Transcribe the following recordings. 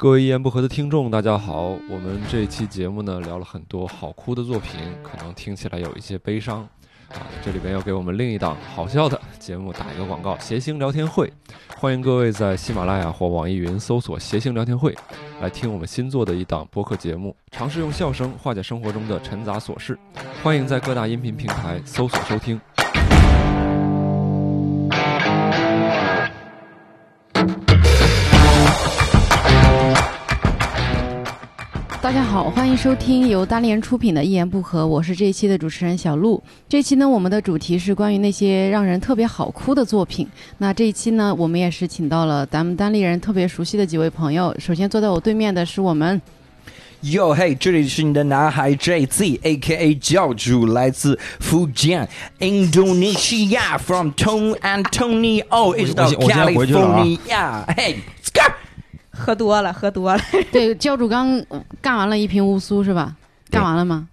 各位一言不合的听众，大家好。我们这一期节目呢，聊了很多好哭的作品，可能听起来有一些悲伤啊。这里边要给我们另一档好笑的节目打一个广告，谐星聊天会。欢迎各位在喜马拉雅或网易云搜索“谐星聊天会”，来听我们新做的一档播客节目，尝试用笑声化解生活中的沉杂琐事。欢迎在各大音频平台搜索收听。大家好，欢迎收听由大连出品的《一言不合》，我是这一期的主持人小鹿。这期呢，我们的主题是关于那些让人特别好哭的作品。那这一期呢，我们也是请到了咱们单立人特别熟悉的几位朋友。首先坐在我对面的是我们，哟嘿，这里是你的男孩 JZ，A.K.A 教主，来自福建，Indonesia，from Tom Antonio，一直到我先我先回去了啊 California，嘿喝多了，喝多了。对教主刚干完了一瓶乌苏是吧？干完了吗？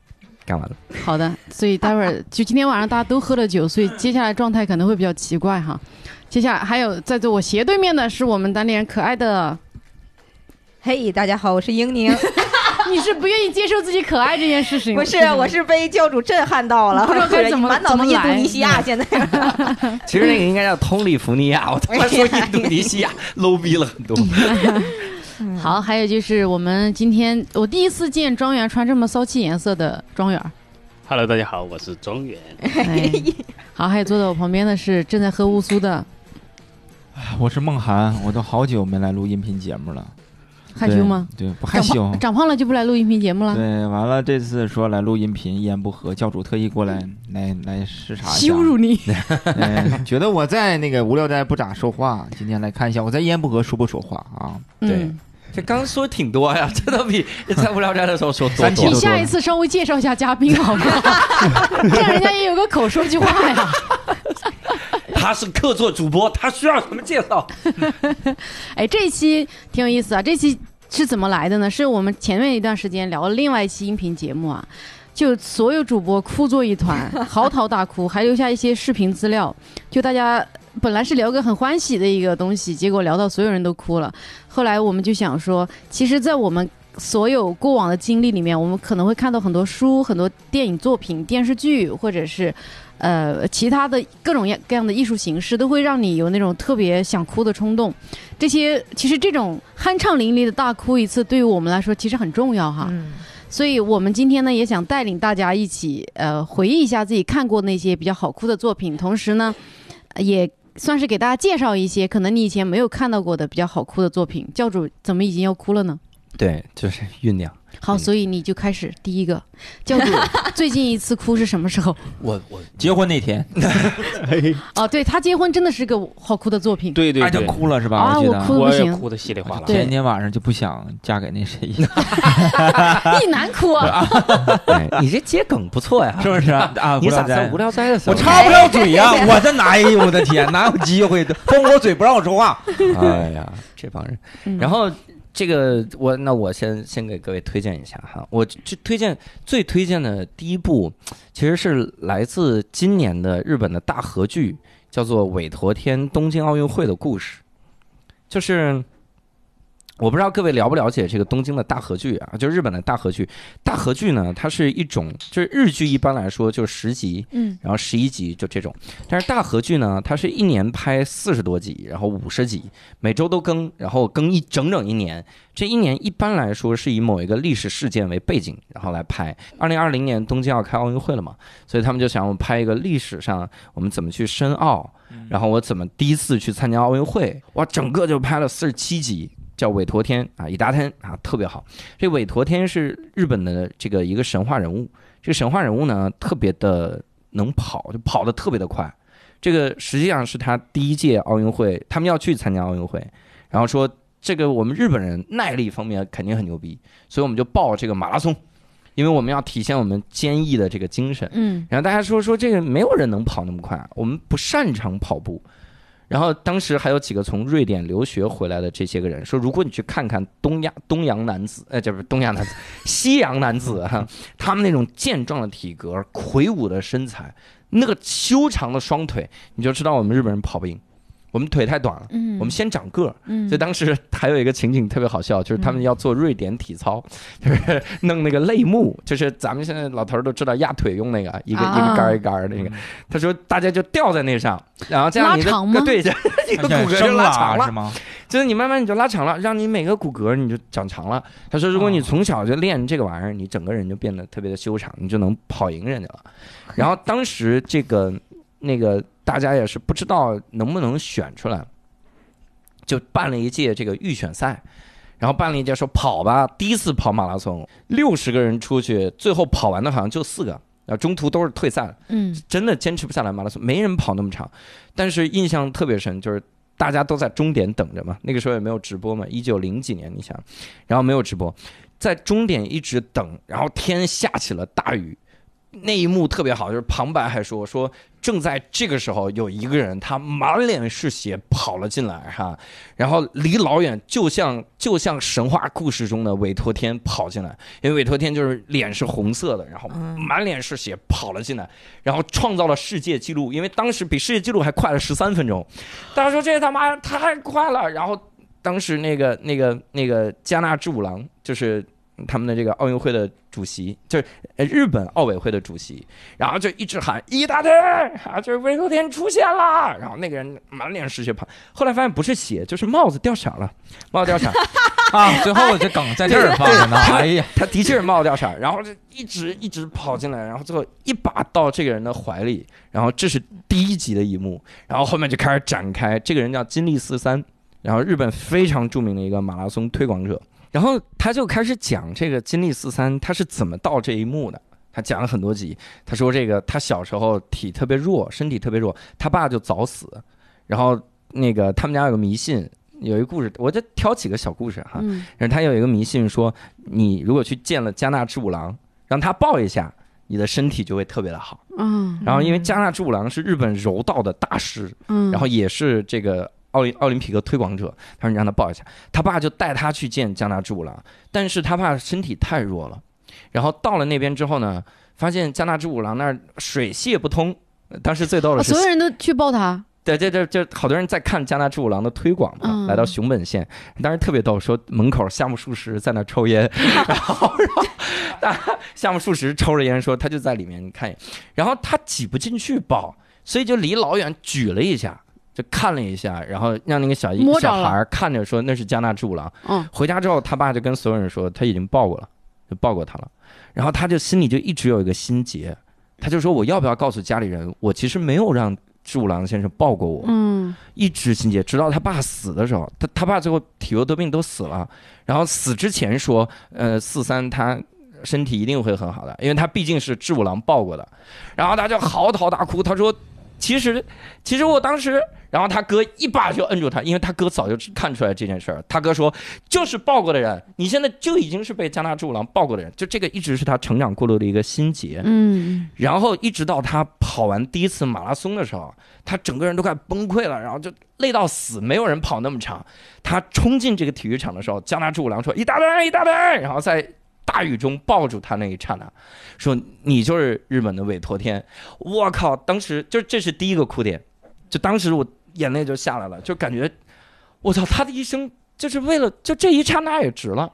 干完了，好的，所以待会儿 就今天晚上大家都喝了酒，所以接下来状态可能会比较奇怪哈。接下来还有在坐我斜对面的是我们当地人可爱的，嘿，大家好，我是英宁。你是不愿意接受自己可爱这件事情？不是，我是被教主震撼到了，不知道该 怎么满脑子印度尼西亚。现在其实那个应该叫通利福尼亚，我他妈说印度尼西亚 low 逼了很多。好，还有就是我们今天我第一次见庄园穿这么骚气颜色的庄园。Hello，大家好，我是庄园。哎，好，还有坐在我旁边的是正在喝乌苏的我是梦涵，我都好久没来录音频节目了，害羞吗？对？不害羞。长胖了就不来录音频节目了？对，完了这次说来录音频，一言不合，教主特意过来来来视察一下，羞辱你！哎，觉得我在那个无聊斋不咋说话，今天来看一下我在一言不合说不说话啊？对嗯这刚刚说挺多呀，这都比在无聊斋的时候说多三期多你。下一次稍微介绍一下嘉宾好不好？这样人家也有个口说句话呀。他是客座主播，他需要什么介绍？哎，这一期挺有意思啊！这期是怎么来的呢？是我们前面一段时间聊了另外一期音频节目啊，就所有主播哭作一团，嚎啕大哭，还留下一些视频资料。就大家本来是聊个很欢喜的一个东西，结果聊到所有人都哭了。后来我们就想说，其实，在我们所有过往的经历里面，我们可能会看到很多书、很多电影作品、电视剧，或者是呃其他的各种各样的艺术形式，都会让你有那种特别想哭的冲动。这些其实这种酣畅淋漓的大哭一次，对于我们来说其实很重要哈。嗯，所以我们今天呢，也想带领大家一起呃回忆一下自己看过那些比较好哭的作品，同时呢，呃也算是给大家介绍一些可能你以前没有看到过的比较好哭的作品。教主怎么已经要哭了呢？对，就是酝酿。好，嗯所以你就开始第一个，教主最近一次哭是什么时候？我我 结婚那天，哦，对他结婚真的是个好哭的作品。对对对，哭了是吧？啊我哭的不行我哭的稀里哗啦。对前天晚上就不想嫁给那谁，一男哭啊！哎你这接梗不错呀，是不是啊？啊你咋在在无聊斋的时候？我插不了嘴呀、我这哪有我的天，哪有机会的？封我嘴不让我说话。哎呀，这帮人。嗯然后这个我那我先先给各位推荐一下哈，我这推荐最推荐的第一部，其实是来自今年的日本的大合剧，叫做《韦陀天东京奥运会的故事》，就是。我不知道各位了不了解这个东京的大合剧啊，就日本的大合剧。大合剧呢，它是一种，就是日剧一般来说就是十集，嗯然后十一集就这种。但是大合剧呢，它是一年拍四十多集，然后五十集，每周都更，然后更一整整一年。这一年一般来说是以某一个历史事件为背景，然后来拍。二零二零年东京要开奥运会了嘛，所以他们就想我拍一个历史上我们怎么去申奥，然后我怎么第一次去参加奥运会，哇，整个就拍了四十七集。叫韦陀天啊，伊达天啊，特别好。这韦陀天是日本的这个一个神话人物，这个神话人物呢特别的能跑，就跑得特别的快。这个实际上是他第一届奥运会，他们要去参加奥运会，然后说这个我们日本人耐力方面肯定很牛逼，所以我们就报这个马拉松，因为我们要体现我们坚毅的这个精神。嗯然后大家说说这个没有人能跑那么快，我们不擅长跑步。然后当时还有几个从瑞典留学回来的这些个人说，如果你去看看东亚东洋男子，呃，这不是东亚男子，西洋男子哈、他们那种健壮的体格、魁梧的身材，那个修长的双腿，你就知道我们日本人跑不赢。我们腿太短了，嗯，我们先长个儿。嗯，所以当时还有一个情景特别好笑，就是他们要做瑞典体操，就是弄那个类目，就是咱们现在老头儿都知道压腿用那个一个一啊个杆儿一个杆儿的那个。他说大家就吊在那上，然后这样你的拉长吗对，你的 骨骼就拉长了，是吗？就是你慢慢你就拉长了，让你每个骨骼你就长长了。他说如果你从小就练这个玩意儿，你整个人就变得特别的修长，你就能跑赢人家了。然后当时这个那个大家也是不知道能不能选出来，就办了一届这个预选赛。然后办了一届说跑吧，第一次跑马拉松，六十个人出去，最后跑完的好像就四个，然后中途都是退赛了。嗯真的坚持不下来马拉松，没人跑那么长。但是印象特别深，就是大家都在终点等着嘛，那个时候也没有直播嘛，一九零几年，你想，然后没有直播，在终点一直等，然后天下起了大雨。那一幕特别好，就是旁白还说说，正在这个时候，有一个人他满脸是血跑了进来哈，然后离老远就像就像神话故事中的韦托天跑进来，因为韦托天就是脸是红色的，然后满脸是血跑了进来，然后创造了世界纪录，因为当时比世界纪录还快了十三分钟。大家说这他妈太快了，然后当时那个那个那个加纳之五郎就是他们的这个奥运会的主席，就是呃日本奥委会的主席，然后就一直喊伊达队啊，就是韦陀天出现了，然后那个人满脸是血跑，后来发现不是血，就是帽子掉色了，帽子掉色。啊，最后这梗在这儿放着呢。哎呀，他的确是帽子掉色，然后就一直一直跑进来，然后最后一把到这个人的怀里，然后这是第一集的一幕，然后后面就开始展开。这个人叫金立四三，然后日本非常著名的一个马拉松推广者，然后他就开始讲这个金立四三他是怎么到这一幕的。他讲了很多集，他说这个他小时候体特别弱，身体特别弱，他爸就早死，然后那个他们家有个迷信，有一个故事，我就挑几个小故事哈。嗯然后他有一个迷信说，你如果去见了加纳志五郎，让他抱一下，你的身体就会特别的好。嗯然后因为加纳志五郎是日本柔道的大师，嗯，然后也是这个奥林奥林匹克推广者，他说你让他抱一下，他爸就带他去见加纳志五郎，但是他爸身体太弱了，然后到了那边之后呢，发现加纳志五郎那儿水泄不通。当时最逗的是啊所有人都去抱他，对，这这这好多人在看加纳之五郎的推广嘛，嗯来到熊本县，当时特别逗，说门口夏目漱石在那抽烟，然后然后大夏目漱石抽着烟说他就在里面看，然后他挤不进去抱，所以就离老远举了一下。就看了一下，然后让那个小一小孩看着说那是加纳志五郎。嗯回家之后，他爸就跟所有人说他已经抱过了，就抱过他了。然后他就心里就一直有一个心结，他就说我要不要告诉家里人，我其实没有让志五郎先生抱过我。嗯一直心结，直到他爸死的时候，他他爸最后体弱多病都死了，然后死之前说，呃，四三他身体一定会很好的，因为他毕竟是志五郎抱过的，然后他就嚎啕大哭，他说，其实其实我当时，然后他哥一把就摁住他，因为他哥早就看出来这件事儿，他哥说，就是抱过的人，你现在就已经是被加纳志五郎抱过的人，就这个一直是他成长过路的一个心结，嗯然后一直到他跑完第一次马拉松的时候，他整个人都快崩溃了，然后就累到死，没有人跑那么长。他冲进这个体育场的时候，加纳志五郎说：“一大队，一大队！”然后在大雨中抱住他那一刹那，说：“你就是日本的韦陀天。”我靠！当时就这是第一个哭点，就当时我眼泪就下来了，就感觉我操，他的一生就是为了就这一刹那也值了。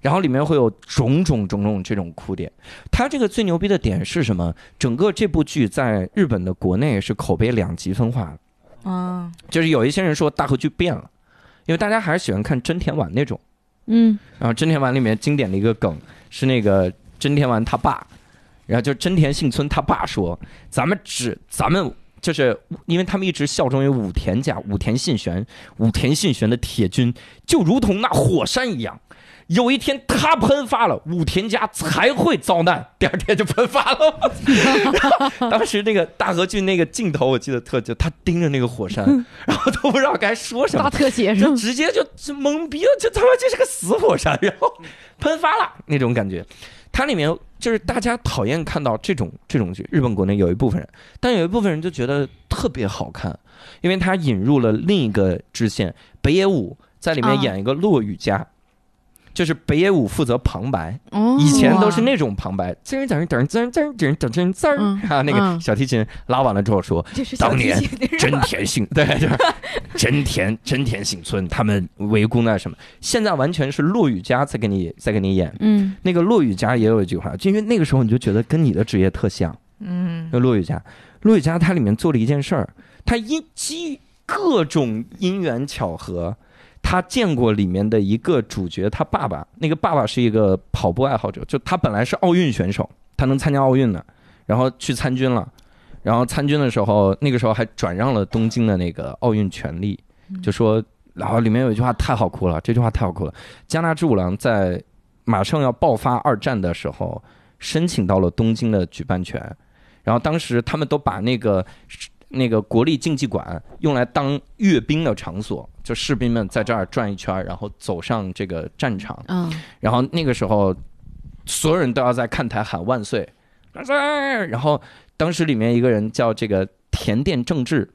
然后里面会有种种种种这种哭点。他这个最牛逼的点是什么？整个这部剧在日本的国内是口碑两极分化的，啊，就是有一些人说大河剧变了，因为大家还是喜欢看真田丸那种。嗯然后真田丸里面经典的一个梗是那个真田丸他爸，然后就真田幸村他爸说：“咱们只咱们就是因为他们一直效忠于武田家，武田信玄，武田信玄的铁军就如同那火山一样。”有一天他喷发了，武田家才会遭难。第二天就喷发了。当时那个大和剧那个镜头，我记得特就他盯着那个火山，然后都不知道该说什么大，特写是就吗？直接就就懵逼了，就他妈这是个死火山，然后喷发了那种感觉。它里面就是大家讨厌看到这种这种剧，日本国内有一部分人，但有一部分人就觉得特别好看，因为它引入了另一个支线，北野武在里面啊演一个落雨家。就是北野武负责旁白，哦以前都是那种旁白，滋儿滋儿滋儿滋儿滋儿滋儿滋儿滋儿嗯啊，那个嗯小提琴拉完了之后说，当年真田幸，对，就是 真田真田幸村他们围攻那什么，现在完全是骆雨佳在给你在给你演。嗯。那个骆雨佳也有一句话，就因为那个时候你就觉得跟你的职业特像。嗯。那骆雨佳，骆雨佳他里面做了一件事儿，他因基于各种因缘巧合，他见过里面的一个主角，他爸爸，那个爸爸是一个跑步爱好者，就他本来是奥运选手，他能参加奥运的，然后去参军了，然后参军的时候，那个时候还转让了东京的那个奥运权利，就说，然后里面有一句话太好哭了，这句话太好哭了，加纳之五郎在马上要爆发二战的时候，申请到了东京的举办权。然后当时他们都把那个那个国立竞技馆用来当阅兵的场所，就士兵们在这儿转一圈，然后走上这个战场。嗯然后那个时候，所有人都要在看台喊万岁，万岁！然后当时里面一个人叫这个田殿正治，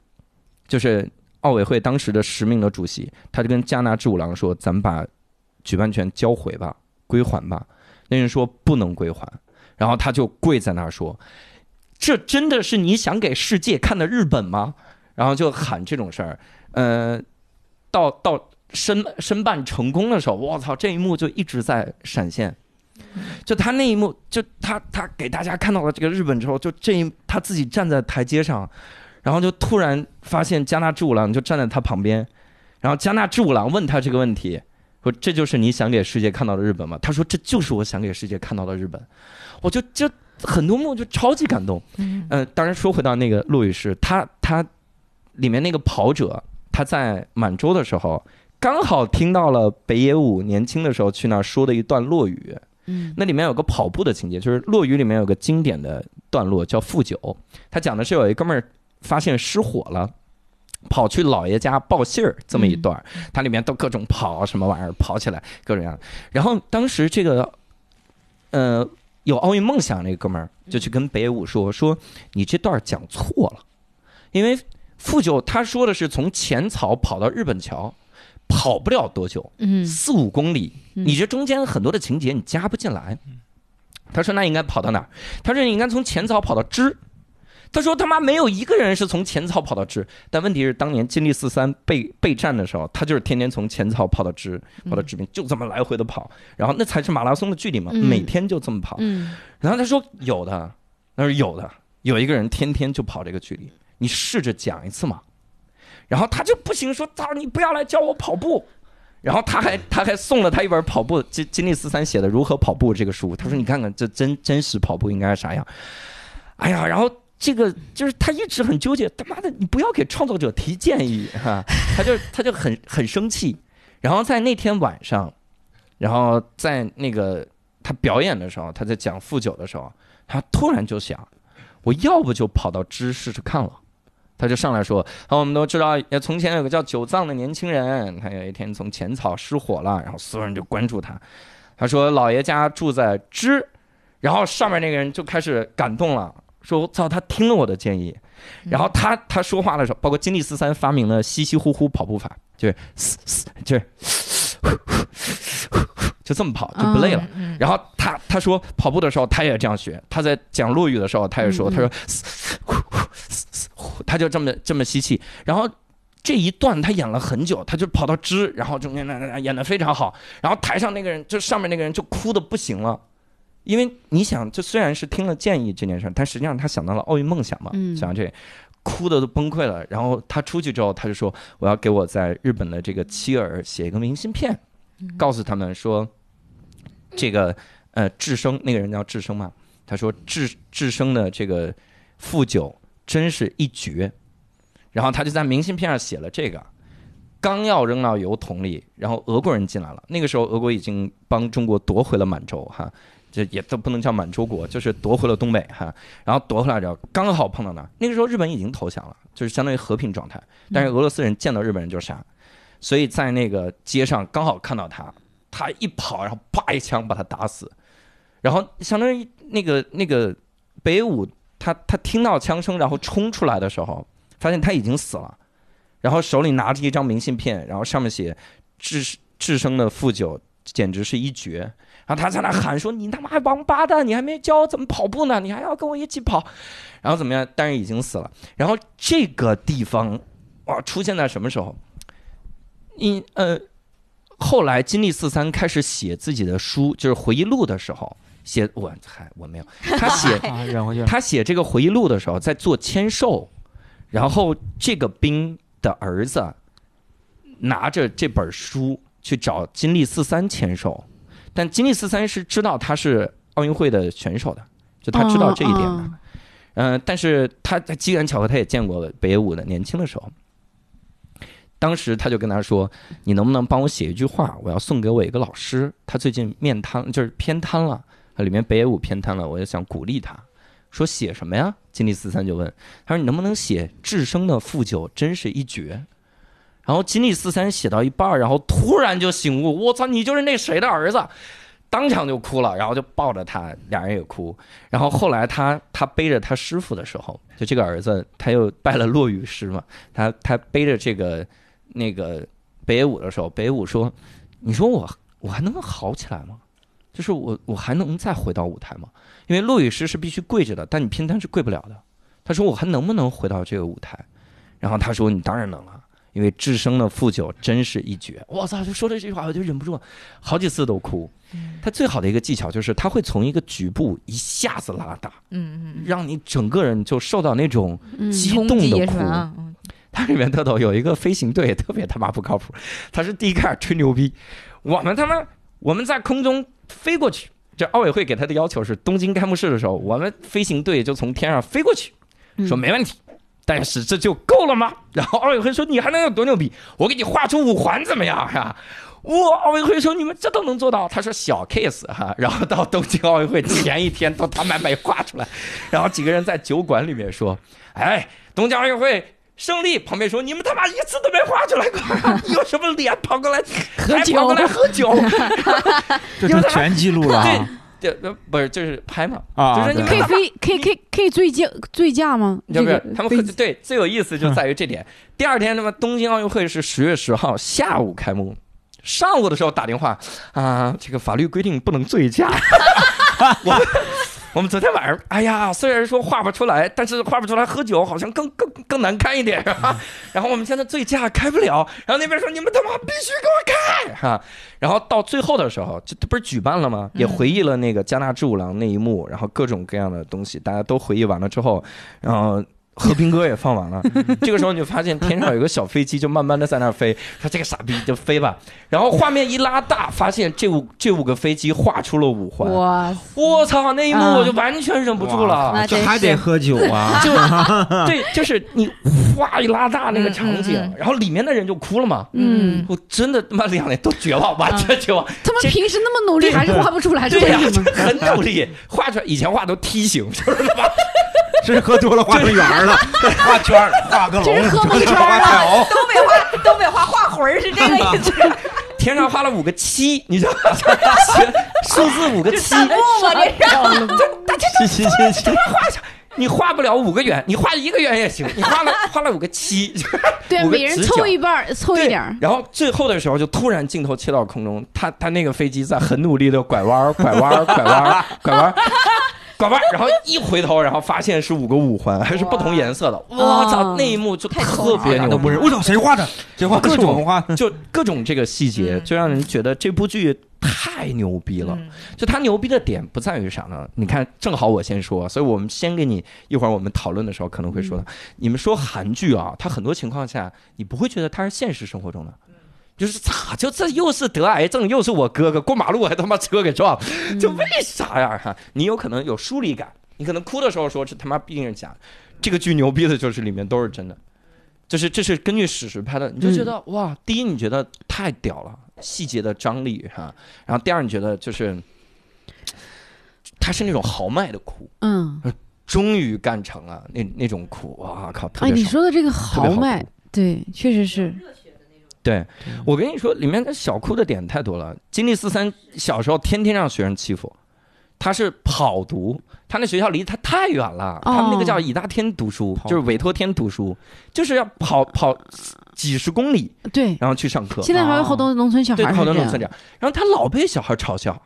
就是奥委会当时的实名的主席，他就跟加纳志五郎说：“咱们把举办权交回吧，归还吧。”那人说不能归还，然后他就跪在那儿说：“这真的是你想给世界看的日本吗？”然后就喊这种事儿，呃，到到申申办成功的时候，我操，这一幕就一直在闪现。就他那一幕，就他他给大家看到了这个日本之后，就这一他自己站在台阶上，然后就突然发现加纳志五郎就站在他旁边，然后加纳志五郎问他这个问题，说这就是你想给世界看到的日本吗？他说这就是我想给世界看到的日本，我就就很多幕就超级感动。嗯呃，当然说回到那个陆羽士，他他里面那个跑者，他在满洲的时候，刚好听到了北野武年轻的时候去那儿说的一段落语。嗯那里面有个跑步的情节，就是落雨里面有个经典的段落叫负九，他讲的是有一哥们儿发现失火了。跑去姥爷家报信儿这么一段儿，它里面都各种跑什么玩意儿，跑起来各种样。然后当时这个，呃，有奥运梦想那哥们儿就去跟北野武说说你这段讲错了，因为富九他说的是从浅草跑到日本桥，跑不了多久，嗯四五公里，嗯你这中间很多的情节你加不进来。他说那应该跑到哪儿？他说你应该从浅草跑到支。他说他妈没有一个人是从浅草跑到支，但问题是当年金立四三备备战的时候，他就是天天从浅草跑到支，跑到支边，就这么来回的跑，然后那才是马拉松的距离嘛，嗯每天就这么跑。嗯然后他说有的，他说有的，有一个人天天就跑这个距离，你试着讲一次嘛。然后他就不行，说操你不要来教我跑步。然后他还他还送了他一本跑步金金立四三写的《如何跑步》这个书，他说你看看这真真实跑步应该是啥样。哎呀，然后这个就是他一直很纠结，他妈的你不要给创作者提建议哈、他就他就很很生气。然后在那天晚上，然后在那个他表演的时候，他在讲富九的时候，他突然就想，我要不就跑到支试试看了。他就上来说：“啊，我们都知道，呃从前有个叫九藏的年轻人，他有一天从浅草失火了，然后所有人就关注他。他说老爷家住在支，然后上面那个人就开始感动了，说：‘我操，他听了我的建议。’然后他他说话的时候，包括金立四三发明了稀稀呼呼跑步法，就是嘶嘶就是就这么跑就不累了。嗯然后他他说跑步的时候他也这样学，他在讲落语的时候他也说，他说他就这么这么吸气，然后。这一段他演了很久，他就跑到支，然后中间那那演的非常好，然后台上那个人就上面那个人就哭的不行了，因为你想，就虽然是听了建议这件事儿，但实际上他想到了奥运梦想嘛，嗯想这哭的都崩溃了。然后他出去之后，他就说我要给我在日本的这个妻儿写一个明信片，告诉他们说这个呃智生那个人叫智生嘛，他说智智生的这个富九真是一绝，然后他就在明信片上写了这个。刚要扔到油桶里，然后俄国人进来了。那个时候，俄国已经帮中国夺回了满洲，哈，这也都不能叫满洲国，就是夺回了东北，哈。然后夺回来之后，刚好碰到那。那个时候，日本已经投降了，就是相当于和平状态。但是俄罗斯人见到日本人就杀，所以在那个街上刚好看到他，他一跑，然后啪一枪把他打死。然后相当于那个那个北，他他听到枪声，然后冲出来的时候，发现他已经死了。然后手里拿着一张明信片，然后上面写“智智生的富九简直是一绝”。然后他在那喊说：“你他妈王八蛋，你还没教我怎么跑步呢，你还要跟我一起跑。”然后怎么样？但是已经死了。然后这个地方，哇，出现在什么时候？因呃，后来金历四三开始写自己的书，就是回忆录的时候，写我嗨我没有，他写。他写这个回忆录的时候，在做签售，然后这个兵的儿子拿着这本书去找金立四三签售，但金立四三是知道他是奥运会的选手的，就他知道这一点的。哦嗯、但是他在机缘巧合，他也见过北野武的年轻的时候。当时他就跟他说：“你能不能帮我写一句话？我要送给我一个老师，他最近面瘫，就是偏瘫了。里面北野武偏瘫了，我就想鼓励他，说写什么呀？”金立四三就问他说：“你能不能写至生的富九真是一绝？”然后金立四三写到一半儿，然后突然就醒悟：“我操，你就是那谁的儿子！”当场就哭了，然后就抱着他，俩人也哭。然后后来他他背着他师傅的时候，就这个儿子他又拜了落羽师嘛，他他背着这个那个北野武的时候，北野武说：“你说我我还能好起来吗？就是我我还能再回到舞台吗？因为落羽师是必须跪着的，但你偏单是跪不了的。”他说：“我还能不能回到这个舞台？”然后他说：“你当然能了。”因为智生的富九真是一绝，我操！就说了这句话，我就忍不住，好几次都哭。他最好的一个技巧就是他会从一个局部一下子拉大，嗯嗯让你整个人就受到那种嗯激动的哭。击是吧？嗯它里面特逗，有一个飞行队特别他妈不靠谱，他是第一开始吹牛逼，我们他妈我们在空中飞过去，这奥委会给他的要求是东京开幕式的时候，我们飞行队就从天上飞过去，说没问题。但是这就够了吗？然后奥委会说你还能有多牛逼？我给你画出五环怎么样？呀，哇！奥委会说你们这都能做到？他说小 case 哈。然后到东京奥运会前一天都他妈没画出来，然后几个人在酒馆里面说：“哎，东京奥运会胜利！”旁边说：“你们他妈一次都没画出来过，你有什么脸跑过来喝酒还跑过来喝酒？这成全记录了啊！这呃不是就是拍嘛？啊就是你们可以飞，可以可以可以醉驾醉驾吗？对不这个是他们对最有意思就在于这点。第二天，他妈东京奥运会是十月十号下午开幕，上午的时候打电话啊，这个法律规定不能醉驾。我们昨天晚上，哎呀，虽然说画不出来，但是画不出来喝酒好像更更更难看一点，是吧？然后我们现在醉驾开不了，然后那边说你们他妈必须给我开哈、然后到最后的时候，这这不是举办了吗？也回忆了那个加纳之五郎那一幕，然后各种各样的东西，大家都回忆完了之后，然后。和平鸽也放完了，这个时候你就发现天上有个小飞机，就慢慢的在那儿飞。说这个傻逼就飞吧，然后画面一拉大，发现这五这五个飞机画出了五环。哇，我操，那一幕我就完全忍不住了。这还得喝酒啊！就 对，就是你哗一拉大那个场景，然后里面的人就哭了嘛。嗯，我真的他妈两年都绝望，完全绝望。他们平时那么努力，还是画不出来，这对呀、很努力，画出来以前画都梯形，就是他妈 这是喝多了画成圆儿了，画圈儿画个龙，这是喝蒙圈儿画彩虹。东北话东北话画魂儿是这个意思，天上画了五个七，你知道吗？数字五个七，弹幕吗？这是七七七七，你画不了五个圆，你画一个圆也行，你画了画了五个七，对，五个每人凑一半，凑一点儿。然后最后的时候，就突然镜头切到空中，他他那个飞机在很努力的拐弯、拐弯、拐弯、拐弯儿。拐弯，然后一回头，然后发现是五个五环，还是不同颜色的。我操，哦那一幕就太特别牛我操，谁画的？谁画的？各种。就各种这个细节，嗯就让人觉得这部剧太牛逼了。嗯就它牛逼的点不在于啥呢？你看，正好我先说，所以我们先给你一会儿我们讨论的时候可能会说的。你们说韩剧啊，它很多情况下你不会觉得它是现实生活中的。就是咋就这又是得癌症，又是我哥哥过马路还他妈车给撞，就为啥呀？哈，你有可能有疏离感，你可能哭的时候说这他妈毕竟是假的。这个剧牛逼的就是里面都是真的，就是这是根据史实拍的，你就觉得、哇，第一你觉得太屌了，细节的张力哈，然后第二你觉得就是，他是那种豪迈的哭，嗯，终于干成了那那种哭，哇靠，你说的这个豪迈哭，对，确实是。对，我跟你说，里面的小哭的点太多了。金立四三小时候天天让学生欺负，他是跑读，他那学校离他太远了，哦他们那个叫以大天读书，跑就是委托天读书，就是要跑跑几十公里，对，然后去上课。现在还有好多农村小对，孩好是这样。多农村这样，然后他老被小孩嘲笑，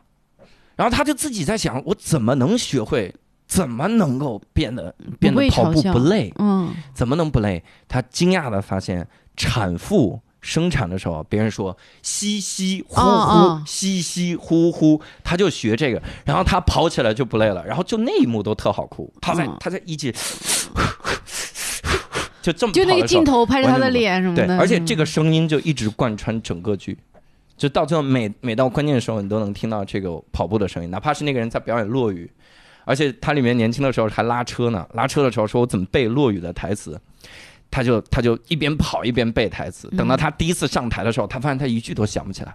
然后他就自己在想，我怎么能学会怎么能够变得变得跑步不累？嗯，怎么能不累？他惊讶的发现，产妇生产的时候，别人说吸吸呼呼，哦哦。吸吸呼呼，他就学这个，然后他跑起来就不累了，然后就那一幕都特好哭，他在、嗯。他在一起，就这么就那个镜头拍着他的脸什么的，而且这个嗯声音就一直贯穿整个剧。就到最后每每到关键的时候，你都能听到这个跑步的声音，哪怕是那个人在表演落雨，而且他里面年轻的时候还拉车呢，拉车的时候说我怎么背落雨的台词，他就他就一边跑一边背台词，等到他第一次上台的时候，他发现他一句都想不起来。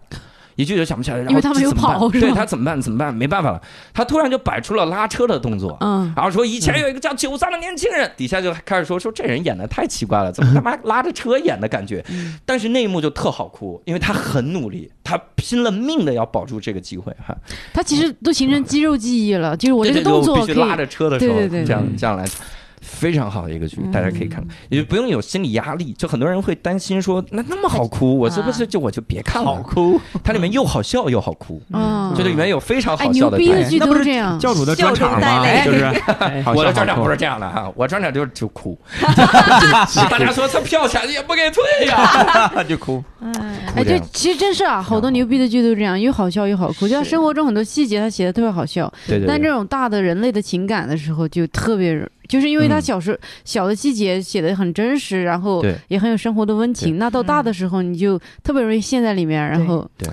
一句都想不起来，然后因为他没有这怎么办跑对他怎么办？怎么办？没办法了，他突然就摆出了拉车的动作，嗯，然后说以前有一个叫九三的年轻人，底下就开始说说这人演的太奇怪了，怎么他妈拉着车演的感觉？但是那一幕就特好哭，因为他很努力，他拼了命的要保住这个机会哈。他其实都形成肌肉记忆了，就是我这个动作可以我必须拉着车的时候，对对对这样嗯这样来。非常好的一个剧，大家可以看嗯，也不用有心理压力。就很多人会担心说，那那么好哭，我是不是就我就别看了？好哭，它里面又好笑又好哭，嗯，就里面有非常哎好笑的点牛逼的。剧那不是都这样，教主的专场吗？就是。我的专场不是这样的哈，我专场就是就哭，大家说他票钱也不给退呀，就哭。哎，对这样，其实真是啊，好多牛逼的剧都这样，又好笑又好哭。就像生活中很多细节，他写的特别好笑，对对。但这种大的人类的情感的时候，就特别，就是因为他嗯。小时候、小的细节写的很真实，然后也很有生活的温情。那到大的时候，你就特别容易陷在里面，然后对。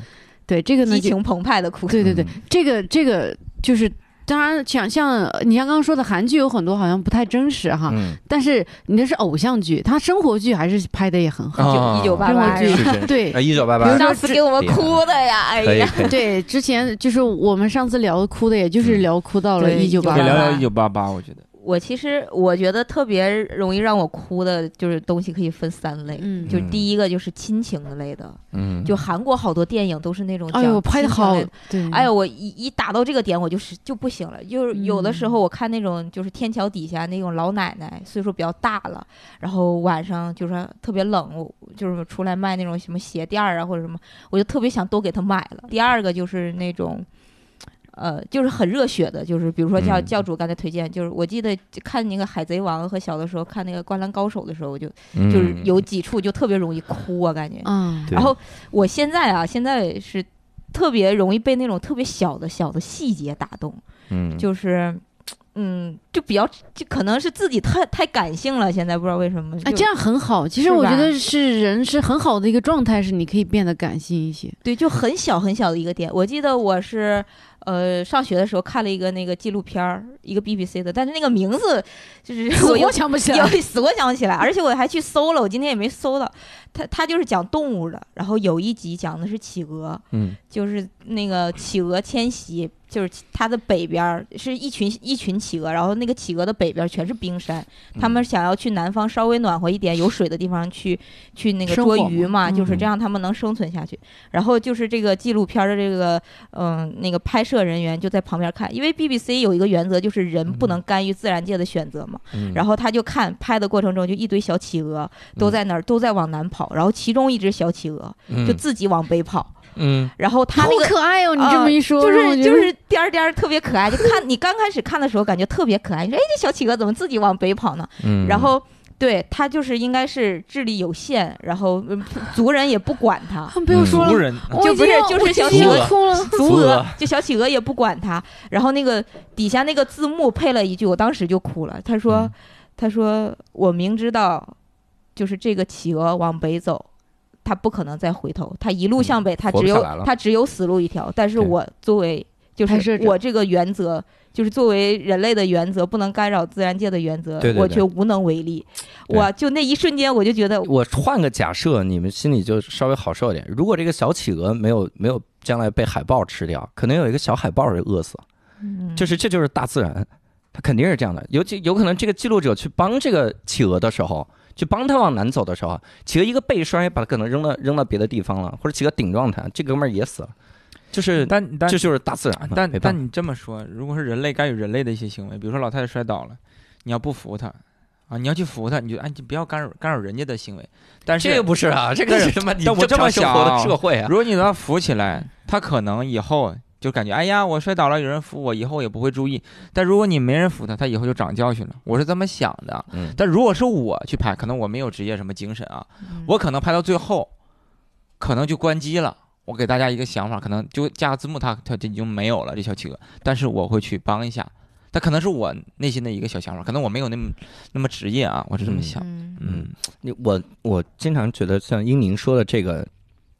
对这个呢激情澎湃的哭。对对对嗯，这个这个就是。当然，像像你像刚刚说的韩剧有很多好像不太真实哈，嗯，但是你那是偶像剧，他生活剧还是拍的也很好。啊。一九八八对。啊，一九八八。比如上次给我们哭的呀，哎呀，对，之前就是我们上次聊哭的，也就是嗯。聊哭到了对一九八八。聊聊一九八八，我觉得我其实我觉得特别容易让我哭的，就是东西可以分三类。嗯，就第一个就是亲情类的，嗯，就韩国好多电影都是那种讲哎呦，拍的好亲情类，对，哎呦，我一一打到这个点，我就是就不行了。就是有的时候，我看那种就是天桥底下那种老奶奶，岁数比较大了，然后晚上就是特别冷，就是出来卖那种什么鞋垫儿啊或者什么，我就特别想都给她买了。第二个就是那种。呃，就是很热血的，就是比如说教嗯教主刚才推荐，就是我记得看那个《海贼王》和小的时候看那个《灌篮高手》的时候，我就嗯就是有几处就特别容易哭啊，感觉。嗯，然后我现在啊，现在是特别容易被那种特别小的小的细节打动，嗯，就是。嗯，就比较，就可能是自己太太感性了，现在不知道为什么。哎，这样很好。其实我觉得是人是很好的一个状态，是你可以变得感性一些。对，就很小很小的一个点。我记得我是呃上学的时候看了一个那个纪录片儿，一个 BBC 的，但是那个名字就是死我又活想不起来 有。死活想不起来，而且我还去搜了，我今天也没搜到。他他就是讲动物的，然后有一集讲的是企鹅，嗯就是那个企鹅迁徙，就是它的北边儿是一群一群企鹅，然后那个企鹅的北边全是冰山，他们想要去南方稍微暖和一点、有水的地方去去那个捉鱼嘛，就是嗯。这样他们能生存下去。然后就是这个纪录片儿的这个嗯那个拍摄人员就在旁边看，因为 BBC 有一个原则就是人不能干预自然界的选择嘛，嗯，然后他就看拍的过程中就一堆小企鹅都在那儿都在往南跑，然后其中一只小企鹅就自己往北跑，嗯。然后他好那个。可爱哦！你啊这么一说，就是就是颠儿颠儿特别可爱，就看你刚开始看的时候感觉特别可爱，你说哎这小企鹅怎么自己往北跑呢？嗯，然后对他就是应该是智力有限，然后嗯族人也不管他，不要说了，族人就不是就是小企鹅哭了。族鹅就小企鹅也不管他，然后那个底下那个字幕配了一句，我当时就哭了。他说：“嗯他说我明知道，就是这个企鹅往北走，他不可能再回头，他一路向北，他只有他只有死路一条。但是我作为就是我这个原则。”就是作为人类的原则，不能干扰自然界的原则，对对对我却无能为力。我就那一瞬间，我就觉得我换个假设，你们心里就稍微好受一点。如果这个小企鹅没有没有将来被海豹吃掉，可能有一个小海豹是饿死了，嗯就是这就是大自然，它肯定是这样的。尤其有可能这个记录者去帮这个企鹅的时候，去帮它往南走的时候，企鹅一个背摔，把它可能扔到扔到别的地方了，或者企鹅顶撞它，这哥们儿也死了。就是但但这就是大自然，但但你这么说，如果是人类该有人类的一些行为，比如说老太太摔倒了，你要不扶她啊，你要去扶她，你就哎，你不要干扰干扰人家的行为。但是这个不是啊，这个是是什么？你但我这么正常生活的想啊社会啊如，果你把她扶起来，她可能以后就感觉哎呀，我摔倒了，有人扶我，以后也不会注意。但如果你没人扶他，他以后就长教训了。我是这么想的。嗯，但如果是我去拍，可能我没有职业什么精神啊，嗯我可能拍到最后，可能就关机了。我给大家一个想法，可能就加个字幕，它它就已经没有了这小企鹅。但是我会去帮一下，它可能是我内心的一个小想法，可能我没有那么那么职业啊，我是这么想。嗯嗯，你我我经常觉得像英宁说的这个，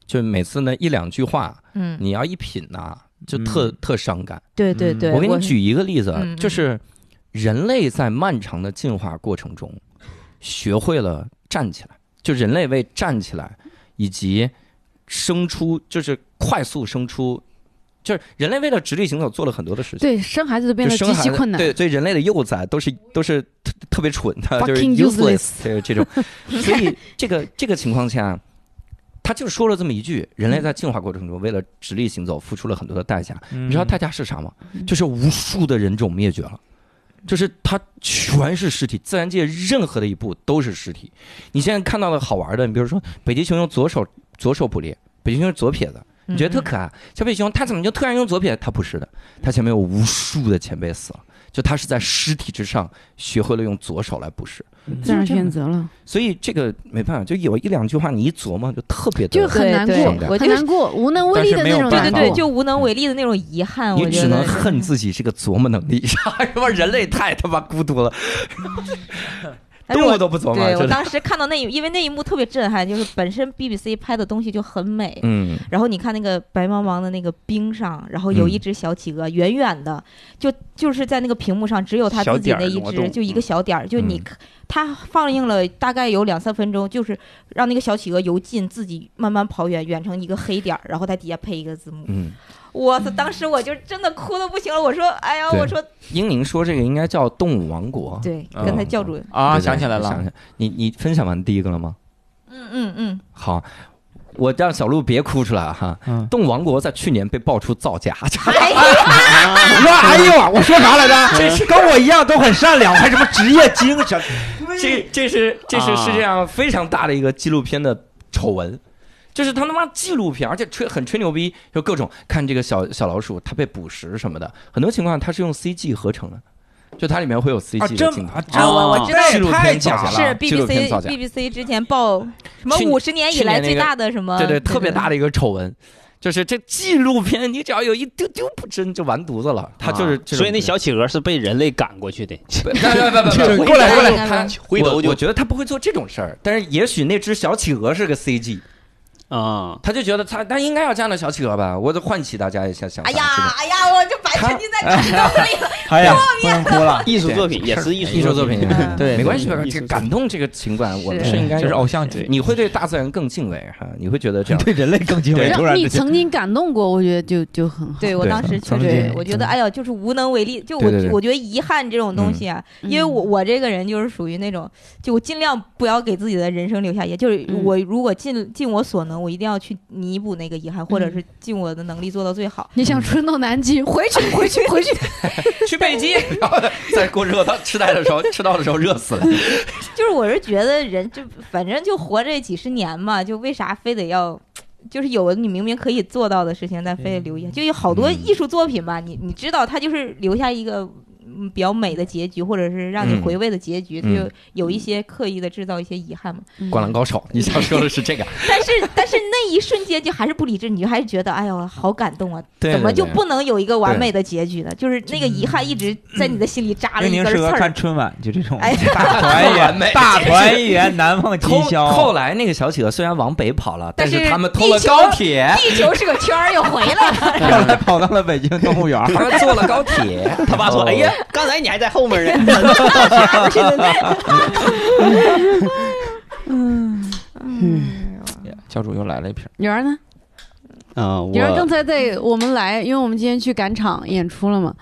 就每次那一两句话，嗯，你要一品呐、就特、嗯特伤感。嗯对对对，我给你举一个例子，就是人类在漫长的进化过程中，学会了站起来，就人类为站起来以及生出，就是快速生出，就是人类为了直立行走做了很多的事情。对，生孩子都变得极其困难。对，所以人类的幼崽都是都是特特别蠢的，就是 useless useless 这这种。所以这个这个情况下，他就说了这么一句：人类在进化过程中为了直立行走付出了很多的代价。你你知道代价是啥吗？嗯就是无数的人种灭绝了。就是它全是尸体，自然界任何的一步都是尸体。你现在看到的好玩的，你比如说北极熊用左手左手捕猎，北极熊是左撇子，你觉得特可爱。小北极熊它怎么就突然用左撇？它不是的，它前面有无数的前辈死了，就它是在尸体之上学会了用左手来捕食。自然选择了，所以这个没办法，就有一两句话你一琢磨就特别的，就很难过，对我就是很难过，无能为力的那种。对对对，就无能为力的那种遗憾，你我只能恨自己这个琢磨能力，什么 人类太他妈孤独了，动物都不琢磨，对我。当时看到那一，因为那一幕特别震撼，就是本身 BBC 拍的东西就很美，嗯，然后你看那个白茫茫的那个冰上，然后有一嗯只小企鹅，远远的就就是在那个屏幕上只有它自己那一只，就一个小点儿，就你嗯看它放映了大概有两三分钟，就是让那个小企鹅由近自己慢慢跑远，远成一个黑点儿，然后在底下配一个字幕。嗯，我操！当时我就真的哭的不行了，我说：“哎呀，我说英宁说这个应该叫动物王国。对，嗯刚才教主，啊，想起来了，想起来，你你分享完第一个了吗？嗯嗯嗯，好，我让小鹿别哭出来哈。嗯，动物王国在去年被爆出造假，哎呀，我说哎呦，我说啥来着？这是跟我一样都很善良，还什么职业精神？这这是这是啊世界上非常大的一个纪录片的丑闻。就是他他妈纪录片，而且吹很吹牛逼，就各种看这个小小老鼠它被捕食什么的，很多情况它是用 CG 合成的，就它里面会有 CG 的这镜头。啊啊我我知道纪录片造假是了，纪录片 BBC 造假，BBC 之前报什么去五十年以来最大的什么？对对，特别大的。一个丑闻，就是这纪录片，你只要有一丢丢不真就完犊子了。它就是啊，所以那小企鹅是被人类赶过去的，不不不 不，过来过来它回头就我我觉得它不会做这种事儿，但是也许那只小企鹅是个 CG，啊，他就觉得他他应该要这样的小企鹅吧，我得唤起大家一下想。哎呀哎呀，我就白沉浸在感动里了。哎呀，不能哭了。艺术作品也是艺术艺术作品，嗯对没关系这感动这个情感，我们是是应该就是偶像剧，你会对大自然更敬畏哈，你会觉得这样对人类更敬畏。你曾经感动过，我觉得就就很好。对对我当时确实，我觉得哎呀，就是无能为力。就我我觉得遗憾这种东西啊，嗯因为我我这个人就是属于那种，就我尽量不要给自己的人生留下遗憾。就是嗯我如果尽尽我所能，我一定要去弥补那个遗憾，或者嗯是尽我的能力做到最好。你想春到南极，回去回去回去。去北极，然后再过热到吃带的时候，吃到的时候热死了。就是我是觉得人就反正就活这几十年嘛，就为啥非得要？就是有你明明可以做到的事情，但非得留下，就有好多嗯艺术作品吧，你你知道，它就是留下一个嗯比较美的结局，或者是让你嗯回味的结局，嗯就有一些刻意的制造一些遗憾嘛。灌篮高手，你想说的是这个？但是但是那一瞬间就还是不理智，你就还是觉得哎呦好感动啊，对怎么就不能有一个完美的结局呢？就是那个遗憾一直在你的心里扎了明明适合一根刺儿看。春晚，就这种 哎 大团圆美圆、大团圆、难忘今宵。后来那个小企鹅虽然往北跑了，但但是是他们偷了高铁，地球是个圈儿，又回来了。后来跑到了北京动物园。坐了高铁。他爸说：“哦哎呀，刚才你还在后面呢，教主又来了一瓶，女儿呢？？”啊，我女儿刚才在我们来，因为我们今天去赶场演出了嘛。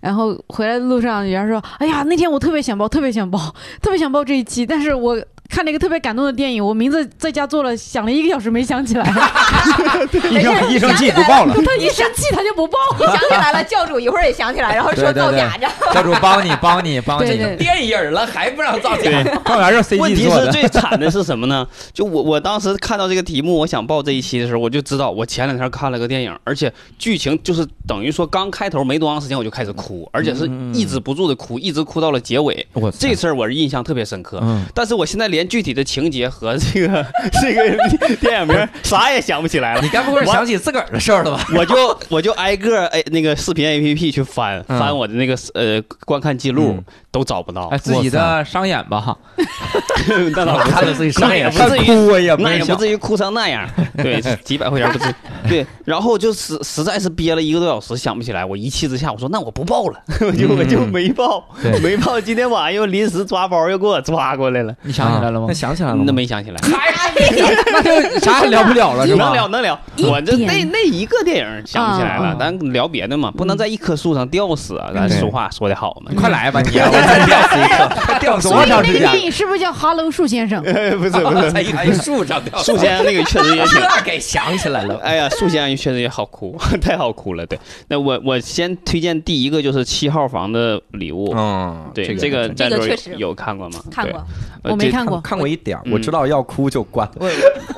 然后回来的路上，女儿说：“哎呀，那天我特别想报，特别想报，特别想报这一期，但是我看了一个特别感动的电影，我名字在家做了想了一个小时没想起来，医生医生气不报了，他一生气他就不报。你想起来了，教主一会儿也想起来，然后说造假着。教主帮你帮你帮你，对对电影了还不让造假？动物园让 CG 问题，是最惨的是什么呢？就我我当时看到这个题目，我想报这一期的时候，我就知道我前两天看了个电影，而且剧情就是等于说刚开头没多长时间我就开始哭，而且是抑制不住的哭，一直哭到了结尾。我这事儿我是印象特别深刻。嗯，但是我现在连具体的情节和这个这个电影名啥也想不起来了你。该不会是想起自个儿的事儿了吧？我就我就挨个哎那个视频 A P P 去翻嗯翻我的那个呃观看记录嗯，都找不到哎，。自己的商演吧哈，那倒不是，看着自己上那也不至于哭啊也那也不至于哭成那样。对，几百块钱不至于。对，然后就实实在是憋了一个多小时想不起来，我一气之下我说那我不报了，我就我就没报对，没报。今天晚上又临时抓包又给我抓过来了，你想起来了吗那？想起来了吗？那没想起来。那就啥也聊不了了是吧？能聊能聊，我这那那一个电影想不起来了咱聊别的嘛，不能在一棵树上吊死啊！咱对俗话说的好嘛，快来吧你，我再吊死一个，吊死多以那个电？影是不是叫《哈喽树先生》？不 是不是，在一棵树上吊，树先生那个确实也挺给想起来了。哎呀，树先生确实也好哭，太好哭了。对，那我我先推荐第一个就是七号房的礼物。嗯，对，这这个这个确实有看过吗？对看过，，我没看过。看过一点儿，嗯我知道要哭就关。对